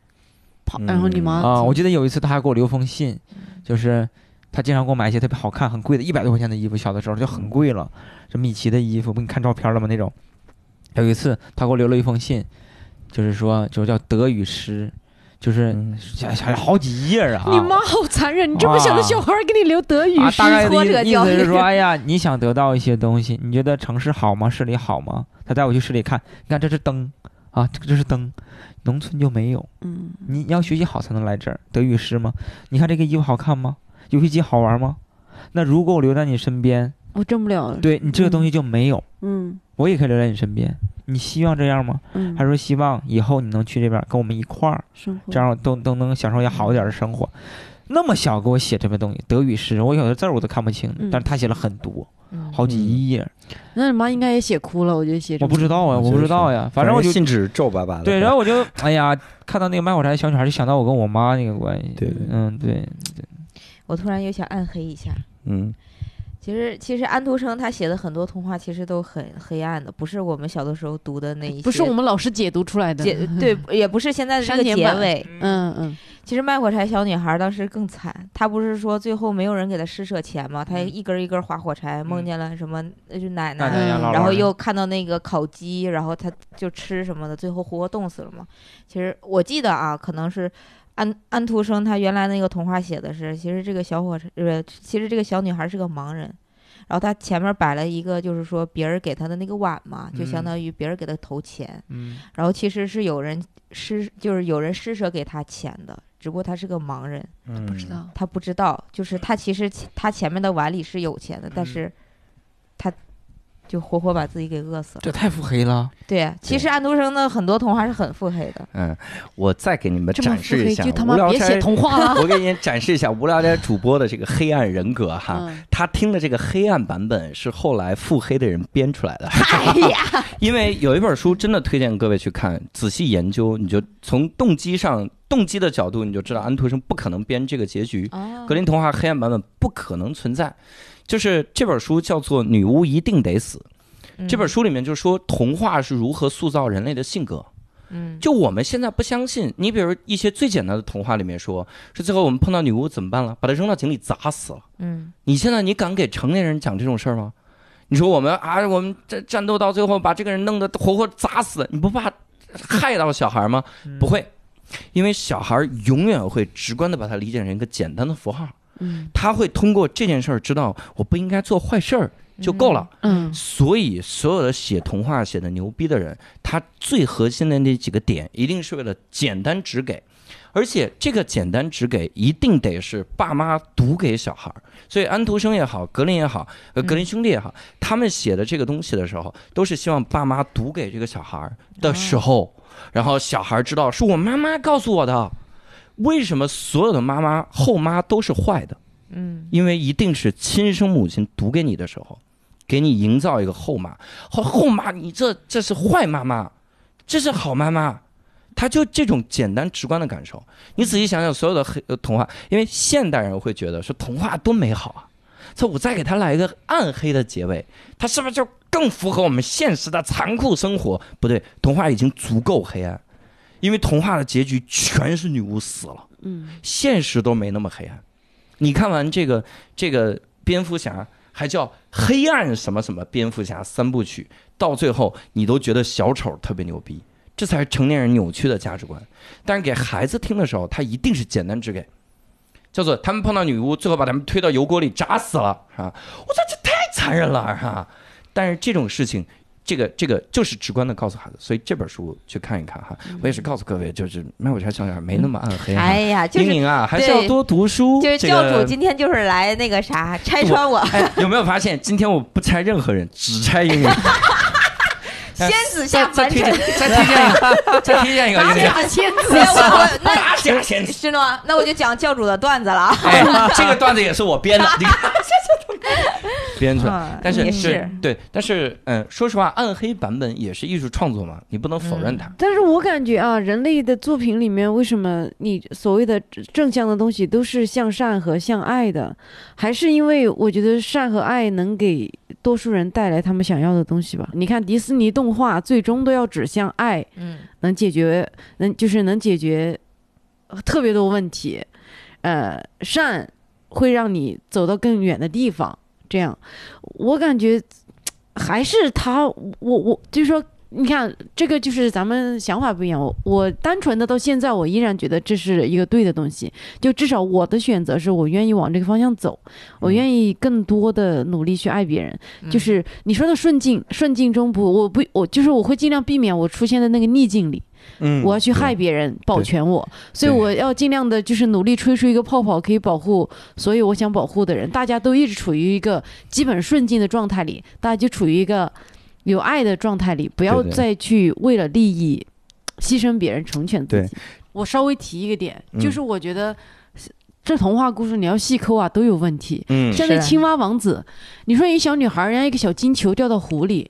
跑，然后你妈啊、我记得有一次他还给我留封信，嗯就是他经常给我买一些特别好看、很贵的，一百多块钱的衣服，小的时候就很贵了，这米奇的衣服，不给你看照片了吗？那种。有一次他给我留了一封信，就是说就是叫德语诗，就是嗯写写好几页啊。你妈好残忍！你这么小的小孩给你留德语啊，诗大概的挫意思是说，哎呀，你想得到一些东西，你觉得城市好吗？市里好吗？他带我去市里看，你看这是灯啊，这个这是灯，农村就没有。嗯，你要学习好才能来这儿，德语诗吗？你看这个衣服好看吗？游戏机好玩吗？那如果我留在你身边，我挣不了了。对你这个东西就没有，嗯我也可以留在你身边。你希望这样吗？嗯，还是说希望以后你能去这边跟我们一块儿，生活。这样都都能享受一下好一点的生活？那么小给我写这份东西，德语诗，我有的字儿我都看不清，嗯。但是他写了很多，嗯。好几页，那你妈应该也写哭了，我觉得写这我不知道啊，我不知道呀，反正我就信纸皱巴巴的。对，然后我就哎呀，看到那个卖火柴的小女孩，就想到我跟我妈那个关系，对。对嗯，对，我突然又想暗黑一下。嗯，其实，其实安徒生他写的很多童话其实都很黑暗的，不是我们小的时候读的那一些，不是我们老师解读出来的。解对，也不是现在的这个结尾。嗯嗯其实卖火柴小女孩当时更惨，她不是说最后没有人给她施舍钱吗？她一根一根划火柴，梦见了什么？呃就奶奶，然后又看到那个烤鸡，然后她就吃什么的，最后活活冻死了嘛。其实我记得啊，可能是安安徒生他原来那个童话写的是，其实这个小火柴呃，其实这个小女孩是个盲人。然后她前面摆了一个，就是说别人给她的那个碗嘛，就相嗯当于别人给她投钱。嗯然后其实是有人施，就是有人施舍给他钱的，只不过他是个盲人，嗯不知道。他不知道，就是他其实其他前面的碗里是有钱的，但是他就活活把自己给饿死了。这太腹黑了，对，啊其实安徒生的很多童话是很腹黑的。嗯，我再给你们展示一下无聊斋妈别写童话了。我给你展示一下无聊斋主播的这个黑暗人格哈。嗯他听的这个黑暗版本是后来腹黑的人编出来的，哎呀，因为有一本书真的推荐各位去看，仔细研究，你就从动机上、动机的角度，你就知道安徒生不可能编这个结局，哦格林童话黑暗版本不可能存在。就是这本书叫做《女巫一定得死》，这本书，里面就说童话是如何塑造人类的性格。嗯，就我们现在不相信，你比如一些最简单的童话里面说，说最后我们碰到女巫怎么办了？把她扔到井里砸死了。嗯你现在你敢给成年人讲这种事儿吗？你说我们啊，我们这战斗到最后把这个人弄得活活砸死，你不怕害到小孩吗？不会，因为小孩永远会直观的把它理解成一个简单的符号。嗯他会通过这件事儿知道我不应该做坏事儿就够了。嗯所以，所有的写童话写的牛逼的人，他最核心的那几个点，一定是为了简单直给，而且这个简单直给一定得是爸妈读给小孩儿。所以，安徒生也好，格林也好，呃，格林兄弟也好，他们写的这个东西的时候，都是希望爸妈读给这个小孩儿的时候，然后小孩儿知道是我妈妈告诉我的。为什么所有的妈妈后妈都是坏的？嗯因为一定是亲生母亲读给你的时候，给你营造一个后妈，后后妈你这这是坏妈妈，这是好妈妈，他就这种简单直观的感受。你仔细想想，所有的黑呃童话，因为现代人会觉得说童话多美好啊，这我再给他来一个暗黑的结尾，他是不是就更符合我们现实的残酷生活？不对，童话已经足够黑暗，因为童话的结局全是女巫死了。嗯现实都没那么黑暗。你看完这个这个蝙蝠侠，还叫黑暗什么什么蝙蝠侠三部曲，到最后你都觉得小丑特别牛逼，这才是成年人扭曲的价值观。但是给孩子听的时候，他一定是简单直给，叫做他们碰到女巫，最后把他们推到油锅里炸死了，啊！我说这太残忍了，啊！但是这种事情。这个这个就是直观的告诉孩子，所以这本书去看一看哈。我也是告诉各位，就是卖火柴小女孩没那么暗黑哈。哎呀，就是英宁啊，还是要多读书。就是教主今天就是来那个啥拆穿我，哎，有没有发现今天我不拆任何人，只拆英宁？仙子下凡再再推荐尘。，再推荐一个，再推荐一个英宁。大仙子我我那大侠仙子，是吗？那我就讲教主的段子了这个段子也是我编的，你看，编出来。嗯但是也是对，但是嗯，说实话，暗黑版本也是艺术创作嘛，你不能否认它。但是我感觉啊，人类的作品里面，为什么你所谓的正向的东西都是向善和向爱的？还是因为我觉得善和爱能给多数人带来他们想要的东西吧？你看迪士尼动画，最终都要指向爱，嗯能解决，能就是能解决呃特别多问题。呃，善会让你走到更远的地方。这样，我感觉还是他，我我就是说，你看这个就是咱们想法不一样。我我单纯的到现在，我依然觉得这是一个对的东西。就至少我的选择是我愿意往这个方向走，我愿意更多的努力去爱别人。就是你说的顺境，顺境中不，我不，我就是我会尽量避免我出现在那个逆境里。嗯我要去害别人，保全我，所以我要尽量的，就是努力吹出一个泡泡，可以保护所有我想保护的人。大家都一直处于一个基本顺境的状态里，大家就处于一个有爱的状态里，不要再去为了利益牺牲别人，成全自己。我稍微提一个点，嗯就是我觉得这童话故事你要细抠啊，都有问题。嗯像那青蛙王子，你说一小女孩，人家一个小金球掉到湖里，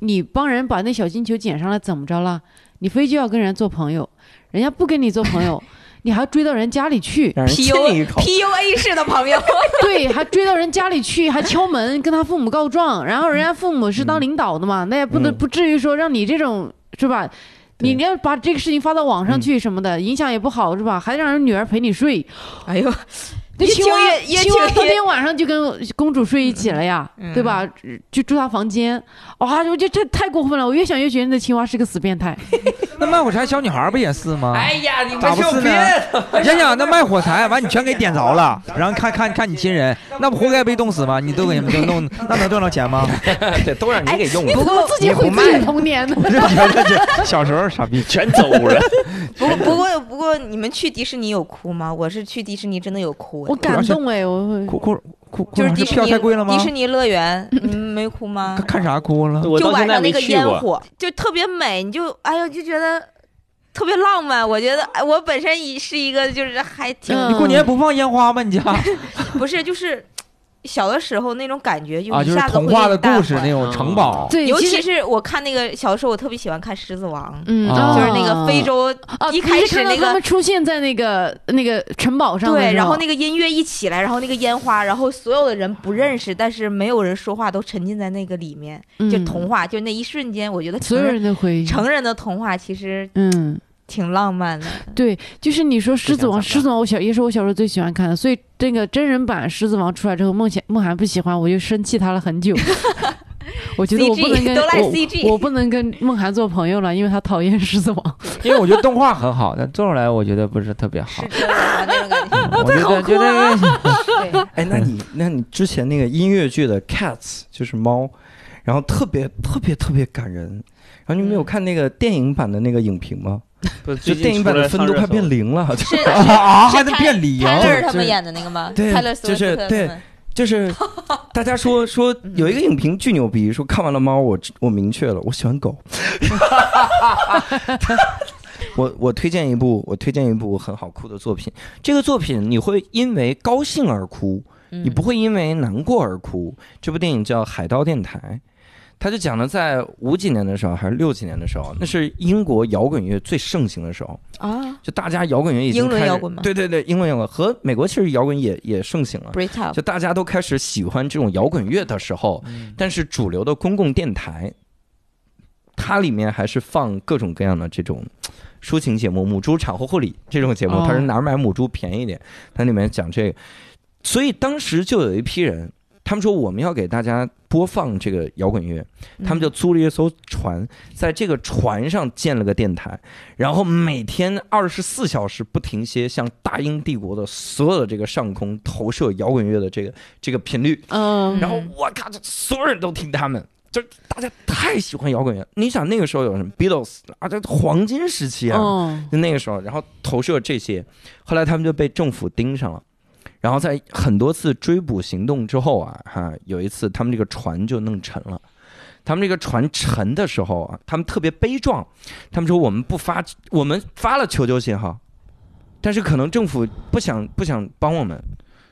你帮人把那小金球捡上来，怎么着了？你非就要跟人家做朋友，人家不跟你做朋友，你还追到人家里去。PUA 式的朋友，对，还追到人家里去，还敲门跟他父母告状，然后人家父母是当领导的嘛，那也不能嗯不至于说让你这种是吧？你对要把这个事情发到网上去什么的，影响也不好是吧？还让人女儿陪你睡，哎呦，那青蛙青蛙听越当天晚上就跟公主睡一起了呀，嗯对吧？就住她房间，哇，我觉得这太过分了！我越想越觉得那青蛙是个死变态。那卖火柴小女孩不也是吗？哎呀，你咋不是呢？你想想，那卖火柴完，你全给点着了，然后看看看你亲人，那不活该被冻死吗？你都给你们都弄，那能赚到钱吗？对，都让你给用了。不过自己回自己童年呢？小时候傻逼。全走了。不过不过不过，你们去迪士尼有哭吗？我是去迪士尼真的有哭，我感动哎，我哭哭哭哭，就是迪士尼票太贵了吗迪？士尼乐园，嗯没哭吗看？啥哭了？就晚上那个。烟火，就特别美，你就哎呦就觉得特别浪漫。我觉得哎我本身也是一个就是还挺、嗯你过年不放烟花吗？你家 不是就是小的时候那种感觉，就啊，就是一下子童话的会带回来故事那种城堡。对，尤其是我看那个小的时候，我特别喜欢看《狮子王》，嗯，啊就是那个非洲啊，一开始那个出现在那个那个城堡上对，然后那个音乐一起来，然后那个烟花，然后所有的人不认识，但是没有人说话，都沉浸在那个里面，就嗯童话，就那一瞬间，我觉得所有的回忆，成人的童话其实嗯，挺浪漫的。对，就是你说《狮子王》，《狮子王》我小也是我小时候最喜欢看的，所以这个真人版《狮子王》出来之后，梦想梦涵不喜欢，我就生气他了很久。我觉得我不能跟我不能跟梦涵做朋友了，因为他讨厌狮子王。因为我觉得动画很好，但做出来我觉得不是特别好是。这样，那种感觉。我觉得觉得对，哎，那你那你之前那个音乐剧的 Cats 就是猫，然后特别特别特别感人。然后你没有看那个电影版的那个影评吗？不是就电影版的分都快变零了，是啊，还能变零？泰勒他们演的那个吗？对就是对就是大家说说有一个影评巨牛逼，说看完了猫，我我明确了，我喜欢狗。我我推荐一部，我推荐一部很好哭的作品。这个作品你会因为高兴而哭，你不会因为难过而哭。这部电影叫《海盗电台》，它就讲了在五几年的时候还是六几年的时候，那是英国摇滚乐最盛行的时候，啊。就大家摇滚乐已经英伦摇滚吗？对对对，英伦摇滚和美国其实摇滚也也盛行了。，Britpop 就大家都开始喜欢这种摇滚乐的时候，但是主流的公共电台，它里面还是放各种各样的这种抒情节目，母猪产后护理这种节目，哦。它是哪儿买母猪便宜一点，它里面讲这个，所以当时就有一批人。他们说我们要给大家播放这个摇滚乐，他们就租了一艘船，在这个船上建了个电台，然后每天二十四小时不停歇，向大英帝国的所有的这个上空投射摇滚乐的这个这个频率。嗯，然后我靠，这所有人都听他们，就大家太喜欢摇滚乐。你想那个时候有什么 Beatles 啊，这黄金时期啊，哦，就那个时候，然后投射这些，后来他们就被政府盯上了。然后在很多次追捕行动之后啊，哈，有一次他们这个船就弄沉了。他们这个船沉的时候啊，他们特别悲壮，他们说我们不发，我们发了求救信号，但是可能政府不想不想帮我们，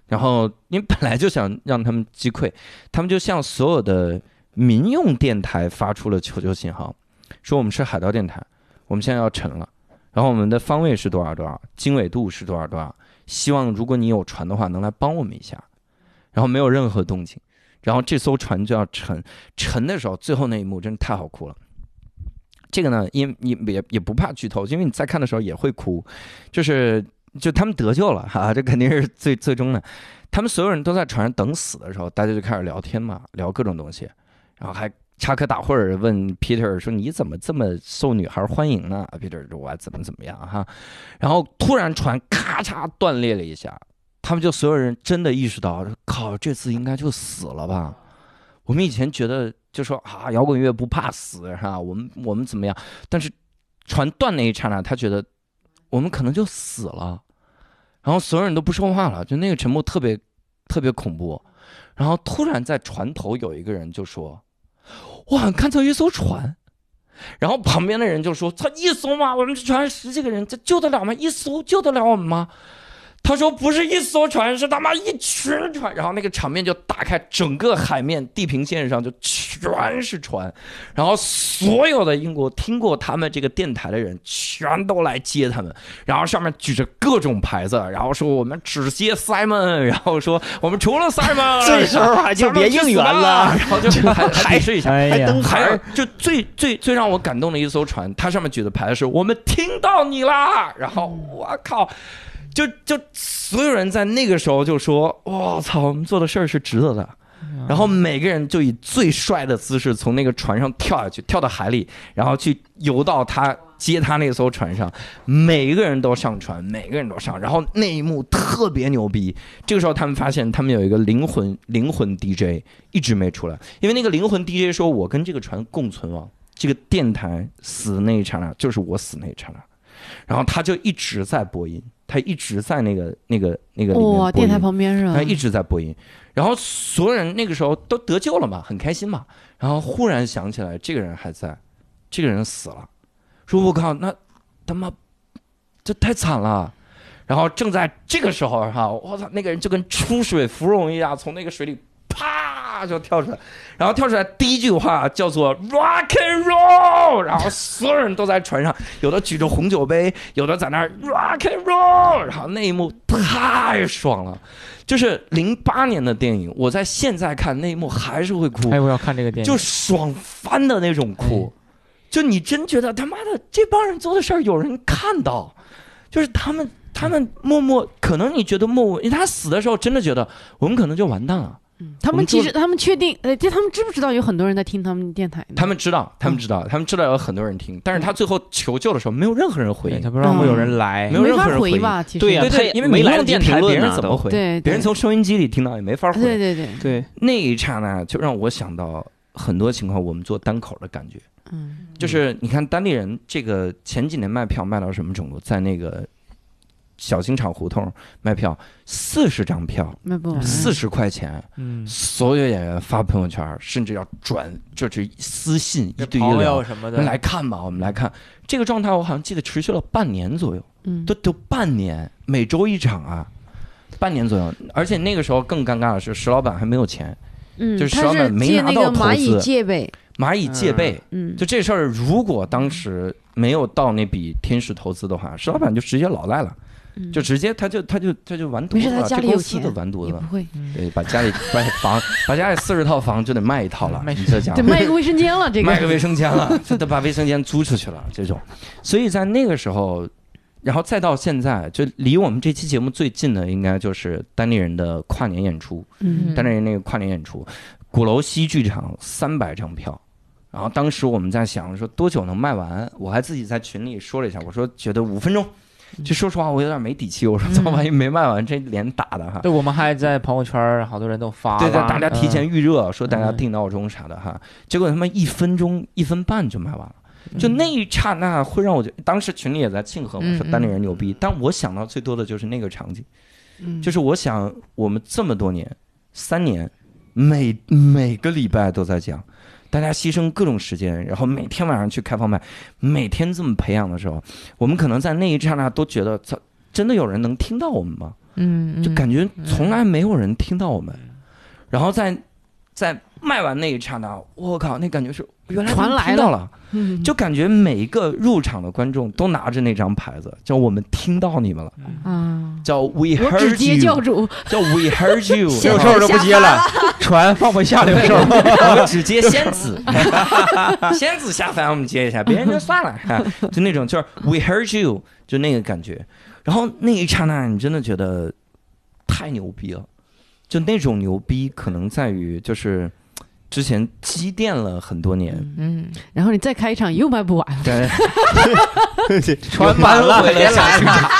然后因为本来就想让他们击溃，他们就向所有的民用电台发出了求救信号，说我们是海盗电台，我们现在要沉了，然后我们的方位是多少多少，经纬度是多少多少，希望如果你有船的话能来帮我们一下，然后没有任何动静，然后这艘船就要沉，沉的时候最后那一幕真是太好哭了。这个呢，因你也也不怕剧透，因为你在看的时候也会哭，就是就他们得救了哈、这肯定是最最终的。他们所有人都在船上等死的时候，大家就开始聊天嘛，聊各种东西，然后还插科打诨问 Peter 说：“你怎么这么受女孩欢迎呢？”Peter 说：“我怎么怎么样哈。”然后突然船咔嚓断裂了一下，他们就所有人真的意识到，靠，这次应该就死了吧？我们以前觉得就说啊，摇滚乐不怕死哈？我们我们怎么样？但是船断那一刹那，他觉得我们可能就死了。然后所有人都不说话了，就那个沉默特别特别恐怖。然后突然在船头有一个人就说：“我好像看到一艘船。”然后旁边的人就说：“操，一艘吗？我们这船上十几个人，这救得了吗？一艘救得了我们吗？”他说：“不是一艘船，是他妈一群船。”然后那个场面就打开，整个海面地平线上就全是船，然后所有的英国听过他们这个电台的人全都来接他们，然后上面举着各种牌子，然后说我们只接 Simon，然后说我们除了 Simon，这时候还就别应援了，然后就还还试一下。还登，还就最最最让我感动的一艘船，它上面举的牌子是“我们听到你啦”，然后我靠，就就所有人在那个时候就说：“我操，我们做的事儿是值得的。”然后每个人就以最帅的姿势从那个船上跳下去，跳到海里，然后去游到他接他那艘船上。每个人都上船，每个人都上。然后那一幕特别牛逼。这个时候他们发现他们有一个灵魂灵魂 DJ 一直没出来，因为那个灵魂 DJ 说：“我跟这个船共存亡，这个电台死的那一刹那就是我死那一刹那。”然后他就一直在播音，他一直在那个那个那个里面哇，播音电台旁边是吧他？一直在播音，然后所有人那个时候都得救了嘛，很开心嘛。然后忽然想起来，这个人还在，这个人死了，说我靠，那他妈这太惨了。然后正在这个时候哈，我操，那个人就跟出水芙蓉一样，从那个水里啪就跳出来，然后跳出来第一句话叫做 rock and roll，然后所有人都在船上，有的举着红酒杯，有的在那儿 rock and roll，然后那一幕太爽了。就是零八年的电影，我在现在看那一幕还是会哭哎，，我要看这个电影，就爽翻的那种哭。就你真觉得他妈的这帮人做的事儿有人看到，就是他们他们默默，可能你觉得默默，因为他死的时候真的觉得我们可能就完蛋了，嗯他们其实他们确定，呃，就他们知不知道有很多人在听他们电台？他们知道，他们知道，他们知道有很多人听，但是他最后求救的时候，没有任何人回应他。不知道会有人来没有任何人回应吧？其实对呀他因为没来电台，别人怎么回？对，别人从收音机里听到也没法回。对对对，对，那一刹那，就让我想到很多情况，我们做单口的感觉，嗯就是你看当地人这个前几年卖票卖到什么程度，在那个小金厂胡同卖票，四十张票，卖不完，四十块钱，嗯，所有演员发朋友圈，甚至要转，就是私信一对一朋聊。什么的。来看吧，我们来看。这个状态，我好像记得持续了半年左右，嗯，都都半年，每周一场啊，半年左右。而且那个时候更尴尬的是，石老板还没有钱，嗯，就是石老板没拿到投资蚂蚁资。借呗，蚂蚁借呗。嗯，就这事儿，如果当时没有到那笔天使投资的话，石老板就直接老赖了，嗯就直接他就他就他就完犊子了，他家里有这公司钱就完犊子了也不。会，对，把家里把房，把家里四十套房就得卖一套了，卖你这家伙对，卖一个卫生间了，这个卖个卫生间了，就得把卫生间租出去了，这种。所以在那个时候，然后再到现在，就离我们这期节目最近的，应该就是单立人的跨年演出。嗯单立人那个跨年演出，鼓楼西剧场三百张票。然后当时我们在想说多久能卖完，我还自己在群里说了一下，我说觉得五分钟。就说实话，我有点没底气。我说，操，万一没卖完，这脸打的哈。对，我们还在朋友圈儿，好多人都发了，对对，大家提前预热，说大家嗯。定闹钟啥的哈，结果他妈一分钟一分半就卖完了，就那一刹那会让我觉当时群里也在庆贺嘛，嗯说单立人牛逼，但我想到最多的就是那个场景，嗯。就是我想我们这么多年，三年，每每个礼拜都在讲。大家牺牲各种时间，然后每天晚上去开放麦，每天这么培养的时候，我们可能在那一刹那都觉得，操，真的有人能听到我们吗？嗯，就感觉从来没有人听到我们。然后在在卖完那一刹那，我靠，那感觉是原来传来听到了，嗯。就感觉每一个入场的观众都拿着那张牌子，叫我们听到你们了，啊，叫 We heard 接教 you，主，叫 We heard you，六兽都不接了，船放不下六兽。我们只接仙子，仙子下凡我们接一下，别人就算了，哈就那种就是 We heard you，就那个感觉。然后那一刹那，你真的觉得太牛逼了，就那种牛逼可能在于就是之前积淀了很多年，嗯，然后你再开一场又卖不完，对，船满了回了小青场，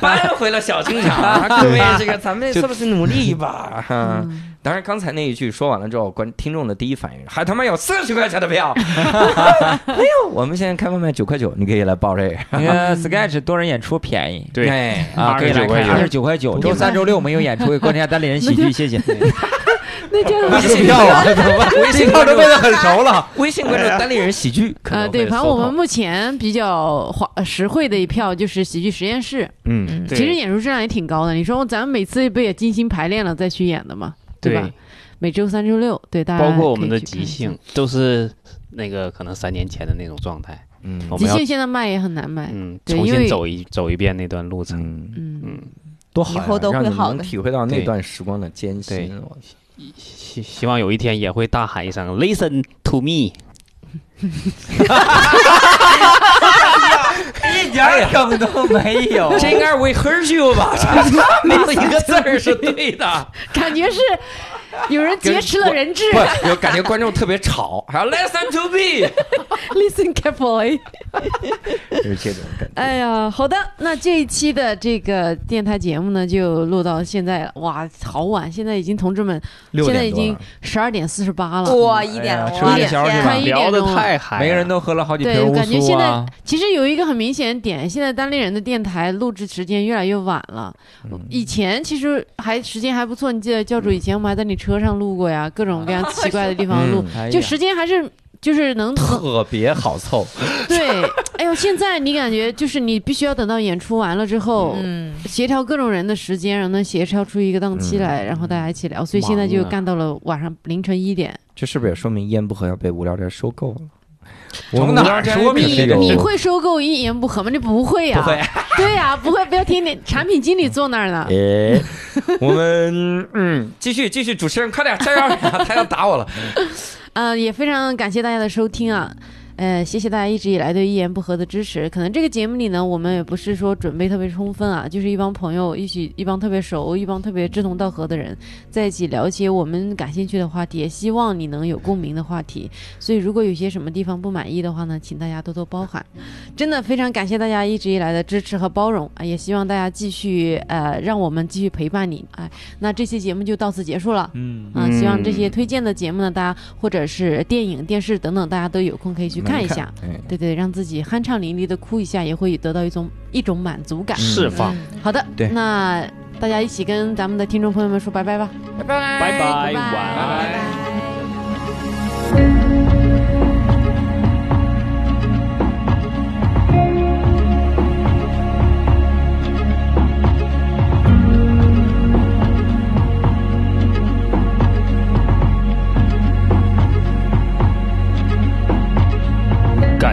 搬回了小青场，各位这个咱们是不是努力一把？嗯。当然，刚才那一句说完了之后，观听众的第一反应还他妈有四十块钱的票，哎呦，我们现在开放卖九块九，你可以来报这个。因为 Sketch 多人演出便宜。对。哎啊，可以来看，二十九块九，周三、周六我们有演出，关注一下单立人喜剧，谢谢。那叫微信票啊，怎么办？微信票都变得很熟了。微信关注单立人喜剧，可啊，对，反正我们目前比较划实惠的一票就是喜剧实验室，嗯嗯其实演出质量也挺高的。你说咱们每次不也精心排练了再去演的嘛？对吧？每周三、周六，对大家包括我们的即兴，都是那个可能三年前的那种状态。嗯即兴现在卖也很难卖，嗯，重对因为新走一走一遍那段路程。嗯，嗯，嗯，多好呀，以后都会让你们好的能体会到那段时光的艰辛希希望有一天也会大喊一声 “Listen to me”。一点梗都没有。这应该是 We heard you 吧？没有一个字儿是对的。感觉是 有人劫持了人质不，有感觉观众特别吵，还要 listen to me，，listen carefully。就是这种感觉。哎呀，好的，那这一期的这个电台节目呢，就录到现在了。哇，好晚，现在已经同志们现在已经十二点四十八了。哇，一点了，一小时吧的天啊快一聊的点钟了太嗨，每个人都喝了好几对瓶乌感觉现在。其实有一个很明显的点，现在单立人的电台录制时间越来越晚了。嗯以前其实还时间还不错，你记得教主以前我们还在你车上路过呀，各种各样奇怪的地方路，就时间还是就是能能特别好凑，对。哎呦，现在你感觉就是你必须要等到演出完了之后。嗯，协调各种人的时间，然后能协调出一个档期来，嗯然后大家一起聊，所以现在就干到了晚上凌晨一点。这是不是也说明一言不和要被无聊斋收购了？我从哪儿们无聊斋说你你会收购一言不合吗？你不会呀、不会？对呀、不会，不要听你产品经理坐那儿呢。哎，我们嗯，继续继续，主持人快点加油，他要打我了。呃，也非常感谢大家的收听啊。呃，谢谢大家一直以来对一言不合的支持。可能这个节目里呢，我们也不是说准备特别充分啊，就是一帮朋友一起，一帮特别熟、一帮特别志同道合的人在一起聊一些我们感兴趣的话题，也希望你能有共鸣的话题。所以，如果有些什么地方不满意的话呢，请大家多多包涵。真的非常感谢大家一直以来的支持和包容啊，也希望大家继续呃，让我们继续陪伴你。哎，那这期节目就到此结束了。嗯啊，希望这些推荐的节目呢，大家或者是电影、电视等等，大家都有空可以去看一下。哎。对对，让自己酣畅淋漓的哭一下，也会得到一种一种满足感。释放，嗯。好的，对。那大家一起跟咱们的听众朋友们说拜拜吧。拜拜。拜拜，拜晚安。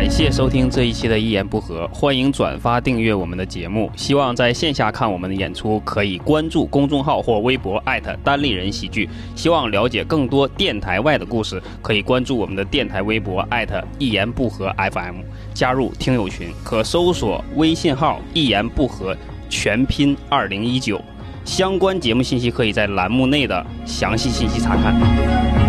感谢收听这一期的《一言不合》，欢迎转发订阅我们的节目。希望在线下看我们的演出，可以关注公众号或微博艾特单立人喜剧。希望了解更多电台外的故事，可以关注我们的电台微博艾特一言不合 FM，加入听友群，可搜索微信号“一言不合”全拼二零一九。相关节目信息可以在栏目内的详细信息查看。